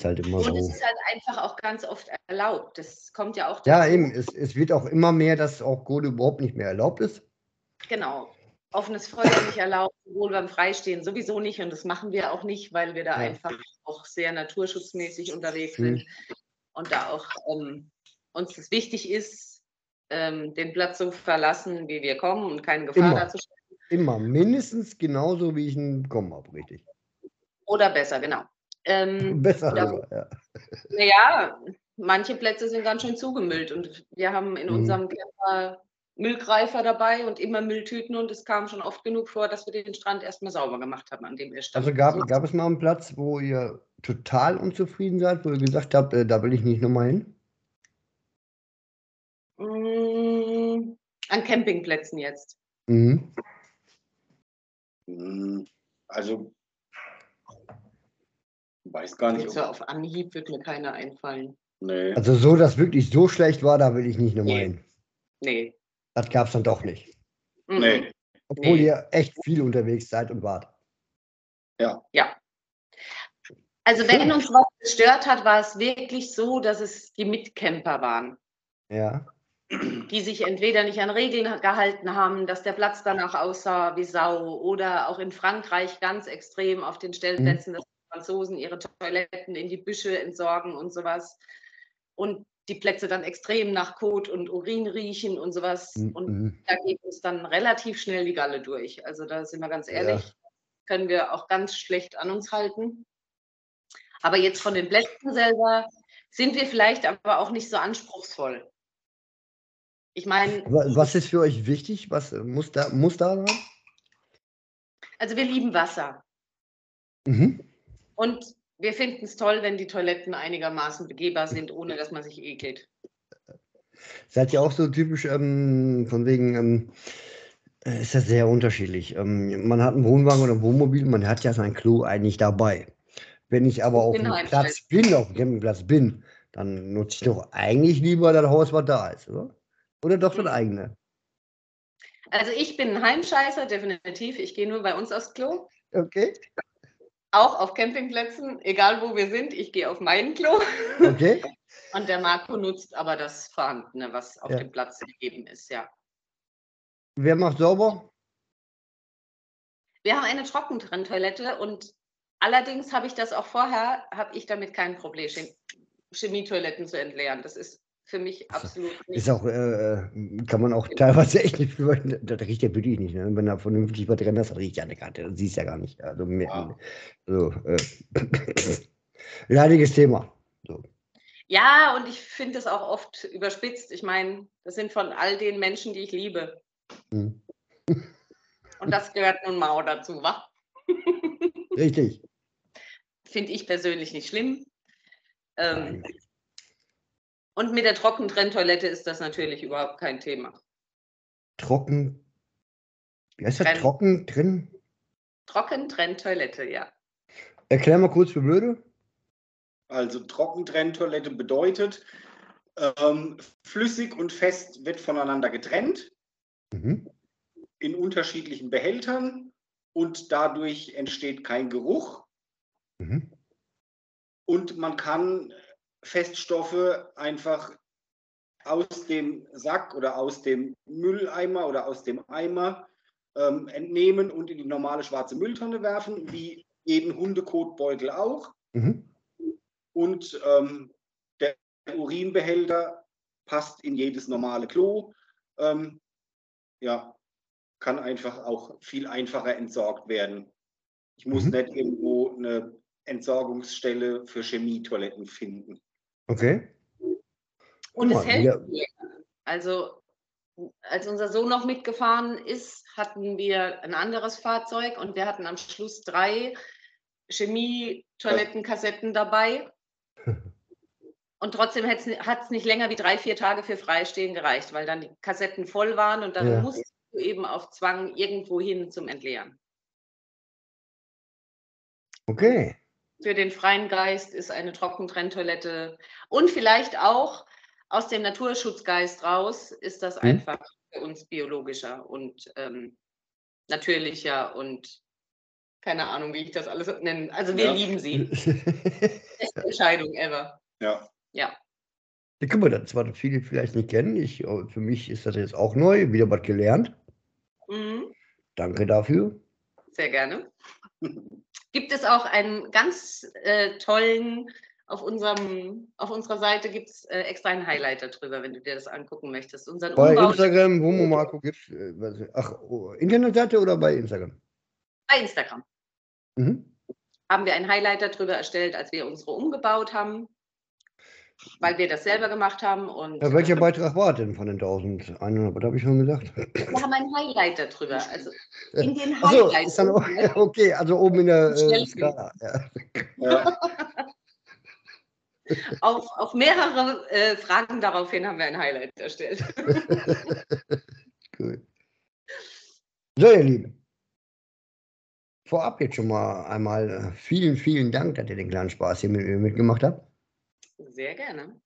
Ist halt immer Und so. es ist halt einfach auch ganz oft erlaubt. Das kommt ja auch Ja, eben. Es, es wird auch immer mehr, dass auch Kohle überhaupt nicht mehr erlaubt ist. Genau. Offenes Feuer nicht erlaubt, sowohl beim Freistehen sowieso nicht. Und das machen wir auch nicht, weil wir da Ja. einfach auch sehr naturschutzmäßig unterwegs Mhm. sind. Und da auch ähm, uns das wichtig ist, ähm, den Platz so verlassen, wie wir kommen und keine Gefahr Immer. dazu Immer. Mindestens genauso, wie ich ihn bekommen habe, richtig. Oder besser, genau. Ähm, Besser Ja. sogar, ja. Naja, manche Plätze sind ganz schön zugemüllt und wir haben in Mhm. unserem Camper Müllgreifer dabei und immer Mülltüten und es kam schon oft genug vor, dass wir den Strand erstmal sauber gemacht haben, an dem wir standen. Also gab, gab es mal einen Platz, wo ihr total unzufrieden seid, wo ihr gesagt habt, äh, da will ich nicht nochmal hin? Mm, An Campingplätzen jetzt. Mhm. Hm, Also, weiß gar nicht. Jetzt so auf Anhieb wird mir keiner einfallen. Nee. Also so, dass wirklich so schlecht war, da will ich nicht nochmal Nee. hin. Nee. Das gab es dann doch nicht. Mhm. Nee. Obwohl Nee. ihr echt viel unterwegs seid und wart. Ja. Also wenn uns was gestört hat, war es wirklich so, dass es die Mitcamper waren. Ja. die sich entweder nicht an Regeln gehalten haben, dass der Platz danach aussah wie Sau oder auch in Frankreich ganz extrem auf den Stellplätzen, dass die Franzosen ihre Toiletten in die Büsche entsorgen und sowas und die Plätze dann extrem nach Kot und Urin riechen und sowas und Mhm. da geht uns dann relativ schnell die Galle durch. Also da sind wir ganz Ja. ehrlich, können wir auch ganz schlecht an uns halten. Aber jetzt von den Plätzen selber sind wir vielleicht aber auch nicht so anspruchsvoll. Ich meine, Wa- Was ist für euch wichtig? Was muss da, muss da sein? Also wir lieben Wasser. Mhm. Und wir finden es toll, wenn die Toiletten einigermaßen begehbar sind, ohne dass man sich ekelt. Seid ihr auch so typisch ähm, von wegen, ähm, äh, ist das sehr unterschiedlich. Ähm, man hat einen Wohnwagen oder ein Wohnmobil, man hat ja sein Klo eigentlich dabei. Wenn ich aber auf dem. Platz bin, auf dem Campingplatz bin, dann nutze ich doch eigentlich lieber das Haus, was da ist, oder? Oder doch das Mhm. eigene? Also ich bin ein Heimscheißer, definitiv. Ich gehe nur bei uns aufs Klo. Okay, Auch auf Campingplätzen, egal wo wir sind, ich gehe auf mein Klo. okay. Und der Marco nutzt aber das Vorhandene, was auf Ja. dem Platz gegeben ist, ja. Wer macht sauber? Wir haben eine Trockentrenntoilette und allerdings habe ich das auch vorher, habe ich damit kein Problem, Chem- Chemietoiletten zu entleeren. Das ist für mich absolut nicht. Ist auch, äh, kann man auch teilweise echt nicht, das riecht ja wirklich nicht. Ne? Wenn da vernünftig was drin ist, das riecht ja eine Karte, das siehst ja gar nicht. Also, Ja. also äh, leidiges Thema. So. Ja, und ich finde es auch oft überspitzt. Ich meine, das sind von all den Menschen, die ich liebe. Hm. Und das gehört nun mal auch dazu, wa? Richtig. Finde ich persönlich nicht schlimm. Ähm. Und mit der Trockentrenntoilette ist das natürlich überhaupt kein Thema. Trocken. Wie heißt das? Trocken drin? Trockentrenntoilette, ja. Erklär mal kurz für Blöde. Also Trockentrenntoilette bedeutet, ähm, flüssig und fest wird voneinander getrennt Mhm. in unterschiedlichen Behältern und dadurch entsteht kein Geruch Mhm. und man kann Feststoffe einfach aus dem Sack oder aus dem Mülleimer oder aus dem Eimer ähm, entnehmen und in die normale schwarze Mülltonne werfen, wie jeden Hundekotbeutel auch. Mhm. Und ähm, der Urinbehälter passt in jedes normale Klo. Ähm, ja, kann einfach auch viel einfacher entsorgt werden. Ich muss Mhm. nicht irgendwo eine Entsorgungsstelle für Chemietoiletten finden. Okay. Und es hält. Also, als unser Sohn noch mitgefahren ist, hatten wir ein anderes Fahrzeug und wir hatten am Schluss drei Chemie-Toilettenkassetten dabei. Und trotzdem hat es nicht länger wie drei, vier Tage für Freistehen gereicht, weil dann die Kassetten voll waren und dann Ja. musst du eben auf Zwang irgendwo hin zum Entleeren. Okay. Für den freien Geist ist eine Trockentrenntoilette und vielleicht auch aus dem Naturschutzgeist raus ist das Hm. einfach für uns biologischer und ähm, natürlicher und keine Ahnung, wie ich das alles nenne. Also wir Ja. lieben sie. Beste Entscheidung ever. Ja, Ja. Ja, guck mal, das was viele vielleicht nicht kennen. Ich, äh, für mich ist das jetzt auch neu, wieder was gelernt. Mhm. Danke dafür. Sehr gerne. Gibt es auch einen ganz äh, tollen, auf, unserem, auf unserer Seite gibt es äh, extra einen Highlight darüber, wenn du dir das angucken möchtest. Unseren Bei Umbau Instagram, wo man Marco gibt, äh, was- ach, oh, Internetseite oder bei Instagram? bei Instagram. Mhm. haben wir ein Highlight darüber erstellt, als wir unsere umgebaut haben, weil wir das selber gemacht haben. Und Ja, welcher Beitrag war denn von den 1100? Was habe ich schon gesagt? wir haben ein Highlight darüber. Also in den Highlights. dann ja, okay, also oben in der äh, Skala. Ja. ja. auf, auf mehrere äh, Fragen daraufhin haben wir ein Highlight erstellt. Cool. So, ihr Lieben. Vorab jetzt schon mal einmal äh, vielen, vielen Dank, dass ihr den kleinen Spaß hier mit mitgemacht habt. Sehr gerne.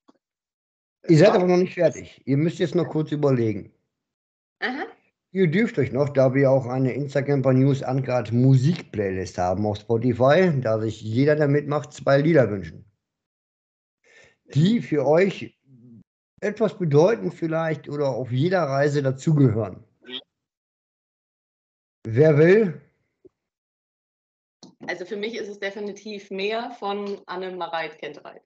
Ihr seid aber noch nicht fertig. Ihr müsst jetzt noch kurz überlegen. Aha. Ihr dürft euch noch, da wir auch eine Instagram News Uncut Musik-Playlist haben auf Spotify, da sich jeder, der mitmacht, zwei Lieder wünschen. Die für euch etwas bedeuten vielleicht oder auf jeder Reise dazugehören. Wer will? Also für mich ist es definitiv mehr von Anne Mareit Kentereit.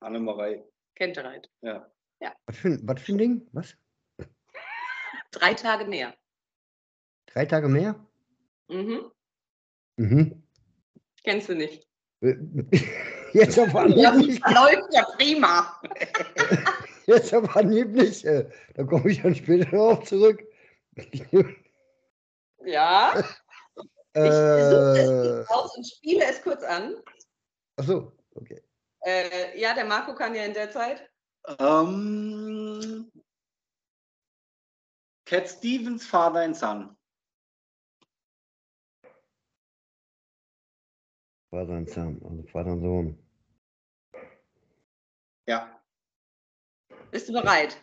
Annemarei. Kentereit. Ja. Was für, was für ein Ding? Was? Drei Tage mehr. Drei Tage mehr? Mhm. Mhm. Kennst du nicht? Äh, Jetzt auf Anhieb Ja, nicht. läuft ja prima. Jetzt auf Anhieb nicht. äh, Da komme ich dann später darauf zurück. Ja. Ich suche es Äh, kurz raus und spiele es kurz an. achso, okay. Äh, ja, der Marco kann ja in der Zeit. Ähm, Cat Stevens, Father and Son. Vater und Sohn, also Vater und Sohn. Ja. Bist du bereit?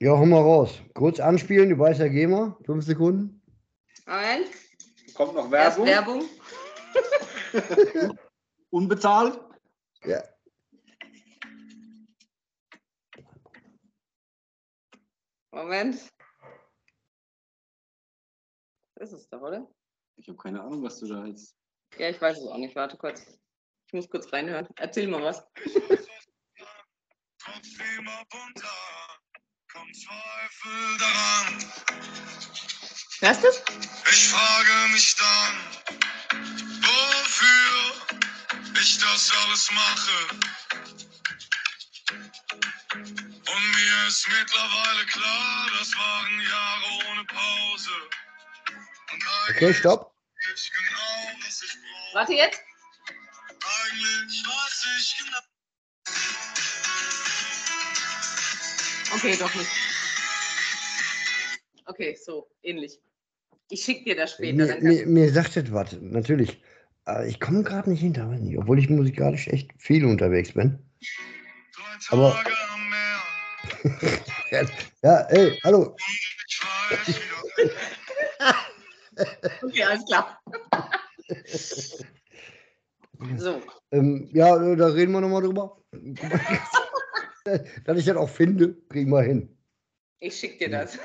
Ja, hau mal raus. Kurz anspielen, du weißt ja, geh mal. Fünf Sekunden. Moment. Kommt noch Erst Werbung. Werbung. Unbezahlt. Ja. Moment. Das ist es doch, oder? Ich habe keine Ahnung, was du da jetzt. Ja, ich weiß es auch nicht. Warte kurz. Ich muss kurz reinhören. Erzähl mal was. Hörst du es? Ich frage mich dann, ich das alles mache. Und mir ist mittlerweile klar, das waren Jahre ohne Pause. Und Okay, eigentlich stopp. genau, was ich brauche. Warte jetzt. Eigentlich weiß ich genau. Okay, doch nicht. Okay, so, ähnlich. Ich schicke dir das später. Mir, mir, mir sagt das was, natürlich. Aber ich komme gerade nicht hinter, nicht, obwohl ich musikalisch echt viel unterwegs bin. Aber-. Ja, ey, hallo. Okay, alles klar. So, Ähm, ja, da reden wir nochmal drüber. Dass ich das auch finde, kriegen wir hin. Ich schicke dir das.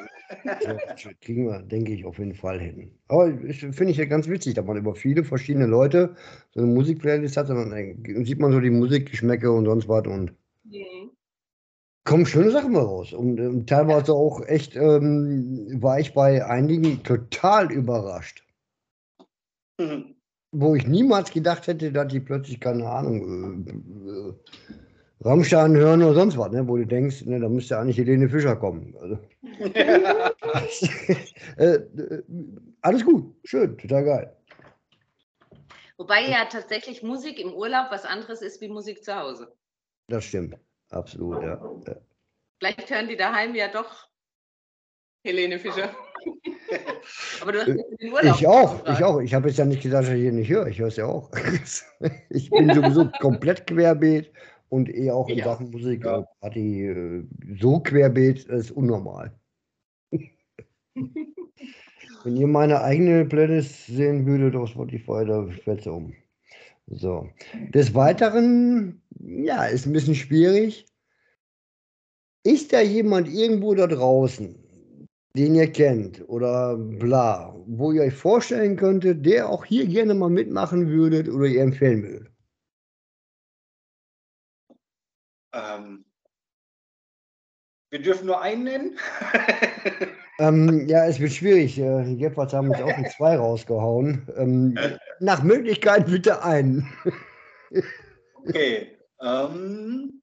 So, kriegen wir, denke ich, auf jeden Fall hin. Aber ich- finde ich ja ganz witzig, dass man über viele verschiedene Leute so eine Musikplaylist hat und dann sieht man so die Musikgeschmäcke und sonst was und Mhm. kommen schöne Sachen mal raus. Und ähm, teilweise auch echt, ähm, war ich bei einigen total überrascht. Mhm. Wo ich niemals gedacht hätte, dass die plötzlich, keine Ahnung, äh, äh, Rammstein hören oder sonst was, ne? wo du denkst, ne, da müsste eigentlich Helene Fischer kommen. Also, äh, äh, alles gut, schön, total geil. Wobei ja tatsächlich Musik im Urlaub was anderes ist wie Musik zu Hause. Das stimmt, absolut, ja. ja. Vielleicht hören die daheim ja doch Helene Fischer. Aber du hast für den Urlaub Ich auch, gefragt. ich auch. Ich habe jetzt ja nicht gesagt, dass ich hier nicht höre. Ich höre es ja auch. ich bin sowieso komplett querbeet und eh auch in Ja. Sachen Musik, Ja. äh, Party, äh, so querbeet, ist unnormal. Wenn ihr meine eigene Playlist sehen würdet auf Spotify, da fällt es um. So. Des Weiteren, ja, ist ein bisschen schwierig. Ist da jemand irgendwo da draußen, den ihr kennt oder bla, wo ihr euch vorstellen könntet, der auch hier gerne mal mitmachen würdet oder ihr empfehlen würdet? Ähm, wir dürfen nur einen nennen. Ähm, ja, es wird schwierig. Äh, Die Gephards haben uns auch in zwei rausgehauen. Ähm, nach Möglichkeit bitte einen. okay. Ähm,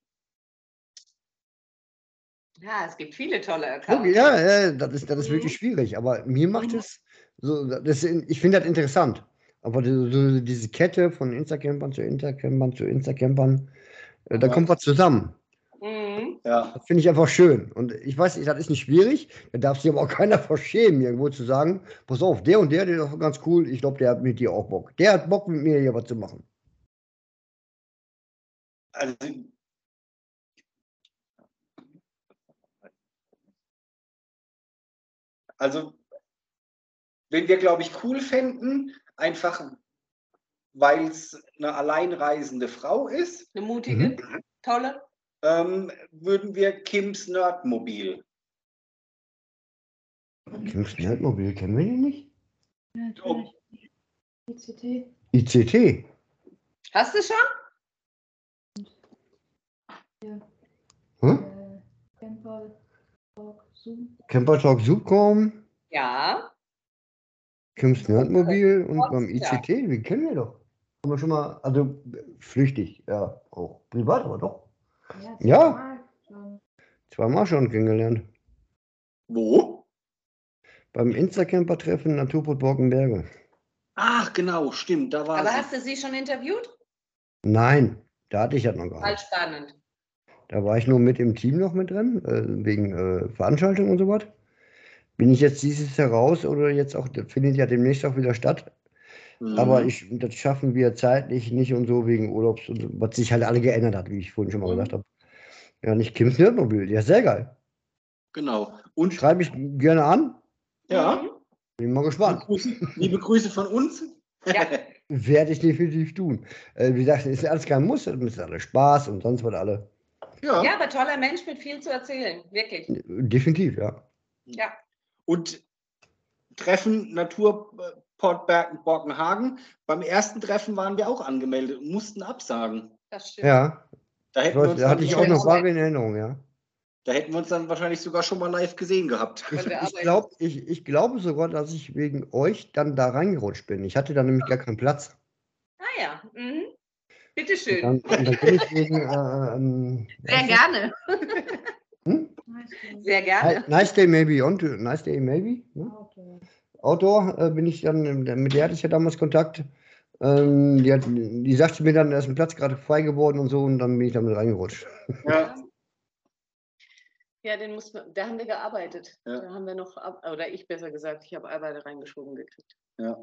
Ja, es gibt viele tolle Okay, Accounts. ja, äh, das ist, das ist Mhm. wirklich schwierig. Aber mir macht Mhm. es so, das, ich finde das interessant. Aber so, so diese Kette von Instacampern zu Intercampern zu Instacampern, äh, da Ja. kommt was zusammen. Mhm. ja. Das finde ich einfach schön. Und ich weiß, das ist nicht schwierig. Da darf sich aber auch keiner verschämen, irgendwo zu sagen, pass auf, der und der, der ist doch ganz cool. Ich glaube, der hat mit dir auch Bock. Der hat Bock, mit mir hier was zu machen. Also, also, wenn wir, glaube ich, cool fänden, einfach weil es eine alleinreisende Frau ist, Eine mutige, Mhm. tolle. ähm, würden wir Kims Nerdmobil. Kims Nerdmobil, kennen wir den nicht? Ja, natürlich. ICT. ICT. Hast du schon? Hm? Äh, Camper, Talk, Zoom. Camper Talk Subcom, Ja. Kims Nerdmobil und beim ja. ICT, die kennen wir doch. Haben wir schon mal, also flüchtig, ja, auch privat, aber doch. Ja. Ja. zweimal schon. Zweimal schon kennengelernt. Wo? Beim Instacamper-Treffen Naturport Borkenberge. Ach, genau, stimmt, da war Aber sie. hast du sie schon interviewt? Nein, da hatte ich das noch gar nicht. spannend. Da war ich nur mit im Team noch mit drin, äh, wegen äh, Veranstaltungen und so was. Bin ich jetzt dieses Jahr raus oder jetzt auch, das findet ja demnächst auch wieder statt. Mhm. Aber ich, das schaffen wir zeitlich nicht und so wegen Urlaubs und so, was sich halt alle geändert hat, wie ich vorhin schon mal Mhm. gesagt habe. Ja, nicht Kims Nerdmobil, ja, sehr geil. Genau. Und Schreibe ich gerne an, ja, Mhm. bin mal liebe gespannt. Grüße, liebe Grüße von uns. Ja. Werde ich definitiv tun. Äh, wie gesagt, ist alles kein Muss, das ist alles Spaß und sonst was alle. ja. Ja, aber toller Mensch mit viel zu erzählen. Wirklich. Definitiv, ja. Ja. Und Treffen Naturport Bergen Borkenhagen. Beim ersten Treffen waren wir auch angemeldet und mussten absagen. Das stimmt. Ja, Da hätten, wir da uns hatte dann ich auch noch wahrscheinlich- vage in Erinnerung, ja. da hätten wir uns dann wahrscheinlich sogar schon mal live gesehen gehabt. Ich, ich, Arbeit. glaub, ich, ich glaube sogar, dass ich wegen euch dann da reingerutscht bin. Ich hatte da nämlich gar keinen Platz. Ah ja. Mhm. Und Bitteschön. dann, und dann bin ich wegen. Äh, ähm, Sehr gerne. Hm? Nice. Sehr gerne. Nice Day Maybe. Und, nice Day Maybe. Ne? Auto. Outdoor äh, bin ich dann, äh, mit der hatte ich ja damals Kontakt. Ähm, die, hat, die sagte mir dann, da ist ein Platz gerade frei geworden und so und dann bin ich damit reingerutscht. Ja. Ja, den muss man, da haben wir gearbeitet. Ja. Da haben wir noch, oder ich besser gesagt, ich habe Arbeit reingeschoben gekriegt.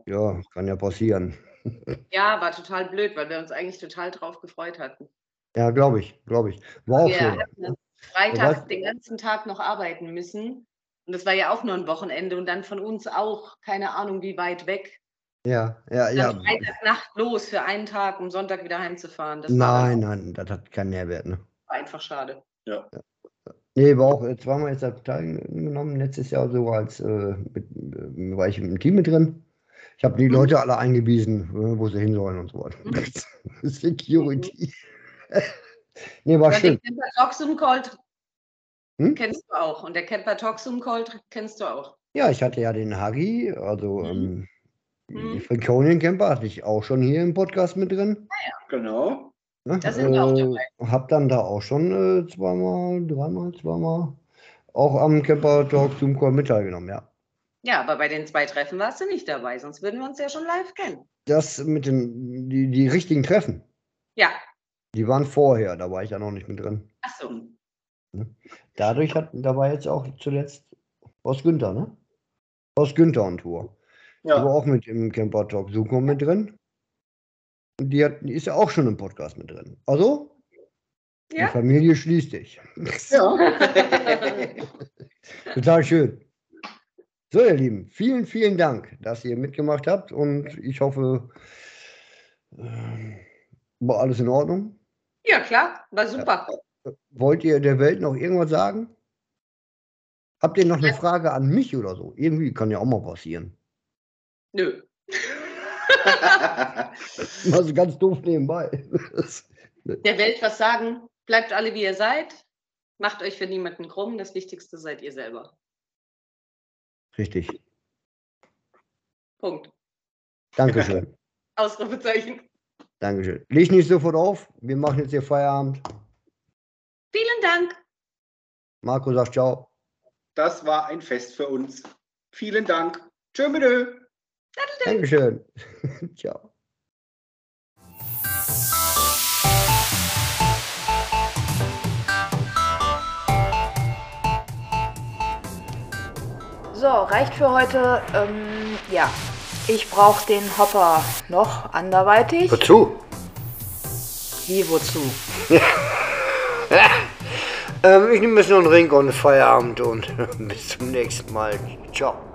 Ja, kann ja passieren. Ja, war total blöd, weil wir uns eigentlich total drauf gefreut hatten. Ja, glaube ich, glaube ich. War auch Wir schön. hatten dann Freitag weißt- den ganzen Tag noch arbeiten müssen. Und das war ja auch nur ein Wochenende und dann von uns auch, keine Ahnung, wie weit weg. Ja, ja, ja. Dann Freitagnacht los für einen Tag, um Sonntag wieder heimzufahren. Das war Nein, nein, das hat keinen Nährwert. Ne? auch einfach schade. Nee, war auch zweimal jetzt da teilgenommen, letztes Jahr so als, äh, mit, äh, war ich im Team mit drin. Ich habe die Mhm. Leute alle eingewiesen, äh, wo sie hin sollen und so weiter. Mhm. Security. nee, war Ja, schön. den Toxum Cold Hm? kennst du auch. Und der Camper Toxum Cold kennst du auch. Ja, ich hatte ja den Hagi, also ähm, Mhm. die Franconien Camper hatte ich auch schon hier im Podcast mit drin. Genau. Ne? Da sind wir auch dabei. Hab dann da auch schon äh, zweimal, dreimal, zweimal auch am Camper Talk Zoom Call mit teilgenommen, ja. Ja, aber bei den zwei Treffen warst du nicht dabei, sonst würden wir uns ja schon live kennen. Das mit den, die, die richtigen Treffen, Ja, die waren vorher, da war ich ja noch nicht mit drin. ach so. Dadurch hat, da war jetzt auch zuletzt aus Günther, ne? Aus Günther on Tour. Die war Ja. auch mit im Camper Talk Zoom mit drin. Und die, hat, die ist ja auch schon im Podcast mit drin. Also, die Ja. Familie schließt sich. ja. Total schön. So, ihr Lieben, vielen, vielen Dank, dass ihr mitgemacht habt und ich hoffe, äh, war alles in Ordnung. Ja, klar, war super. Wollt ihr der Welt noch irgendwas sagen? Habt ihr noch eine Frage an mich oder so? Irgendwie kann ja auch mal passieren. Nö. Mal so ganz doof nebenbei. Der Welt was sagen, bleibt alle wie ihr seid, macht euch für niemanden krumm, das Wichtigste seid ihr selber. Richtig. Punkt. Dankeschön. Ausrufezeichen. Dankeschön. Leg nicht sofort auf. Wir machen jetzt hier Feierabend. Vielen Dank. Marco sagt ciao. Das war ein Fest für uns. Vielen Dank. Tschö Ö. Dankeschön. ciao. So, reicht für heute. Ähm, ja, ich brauche den Hopper noch anderweitig. Wozu? Wie, wozu? Ähm, ich nehme jetzt noch einen Ring und Feierabend und bis zum nächsten Mal. Ciao.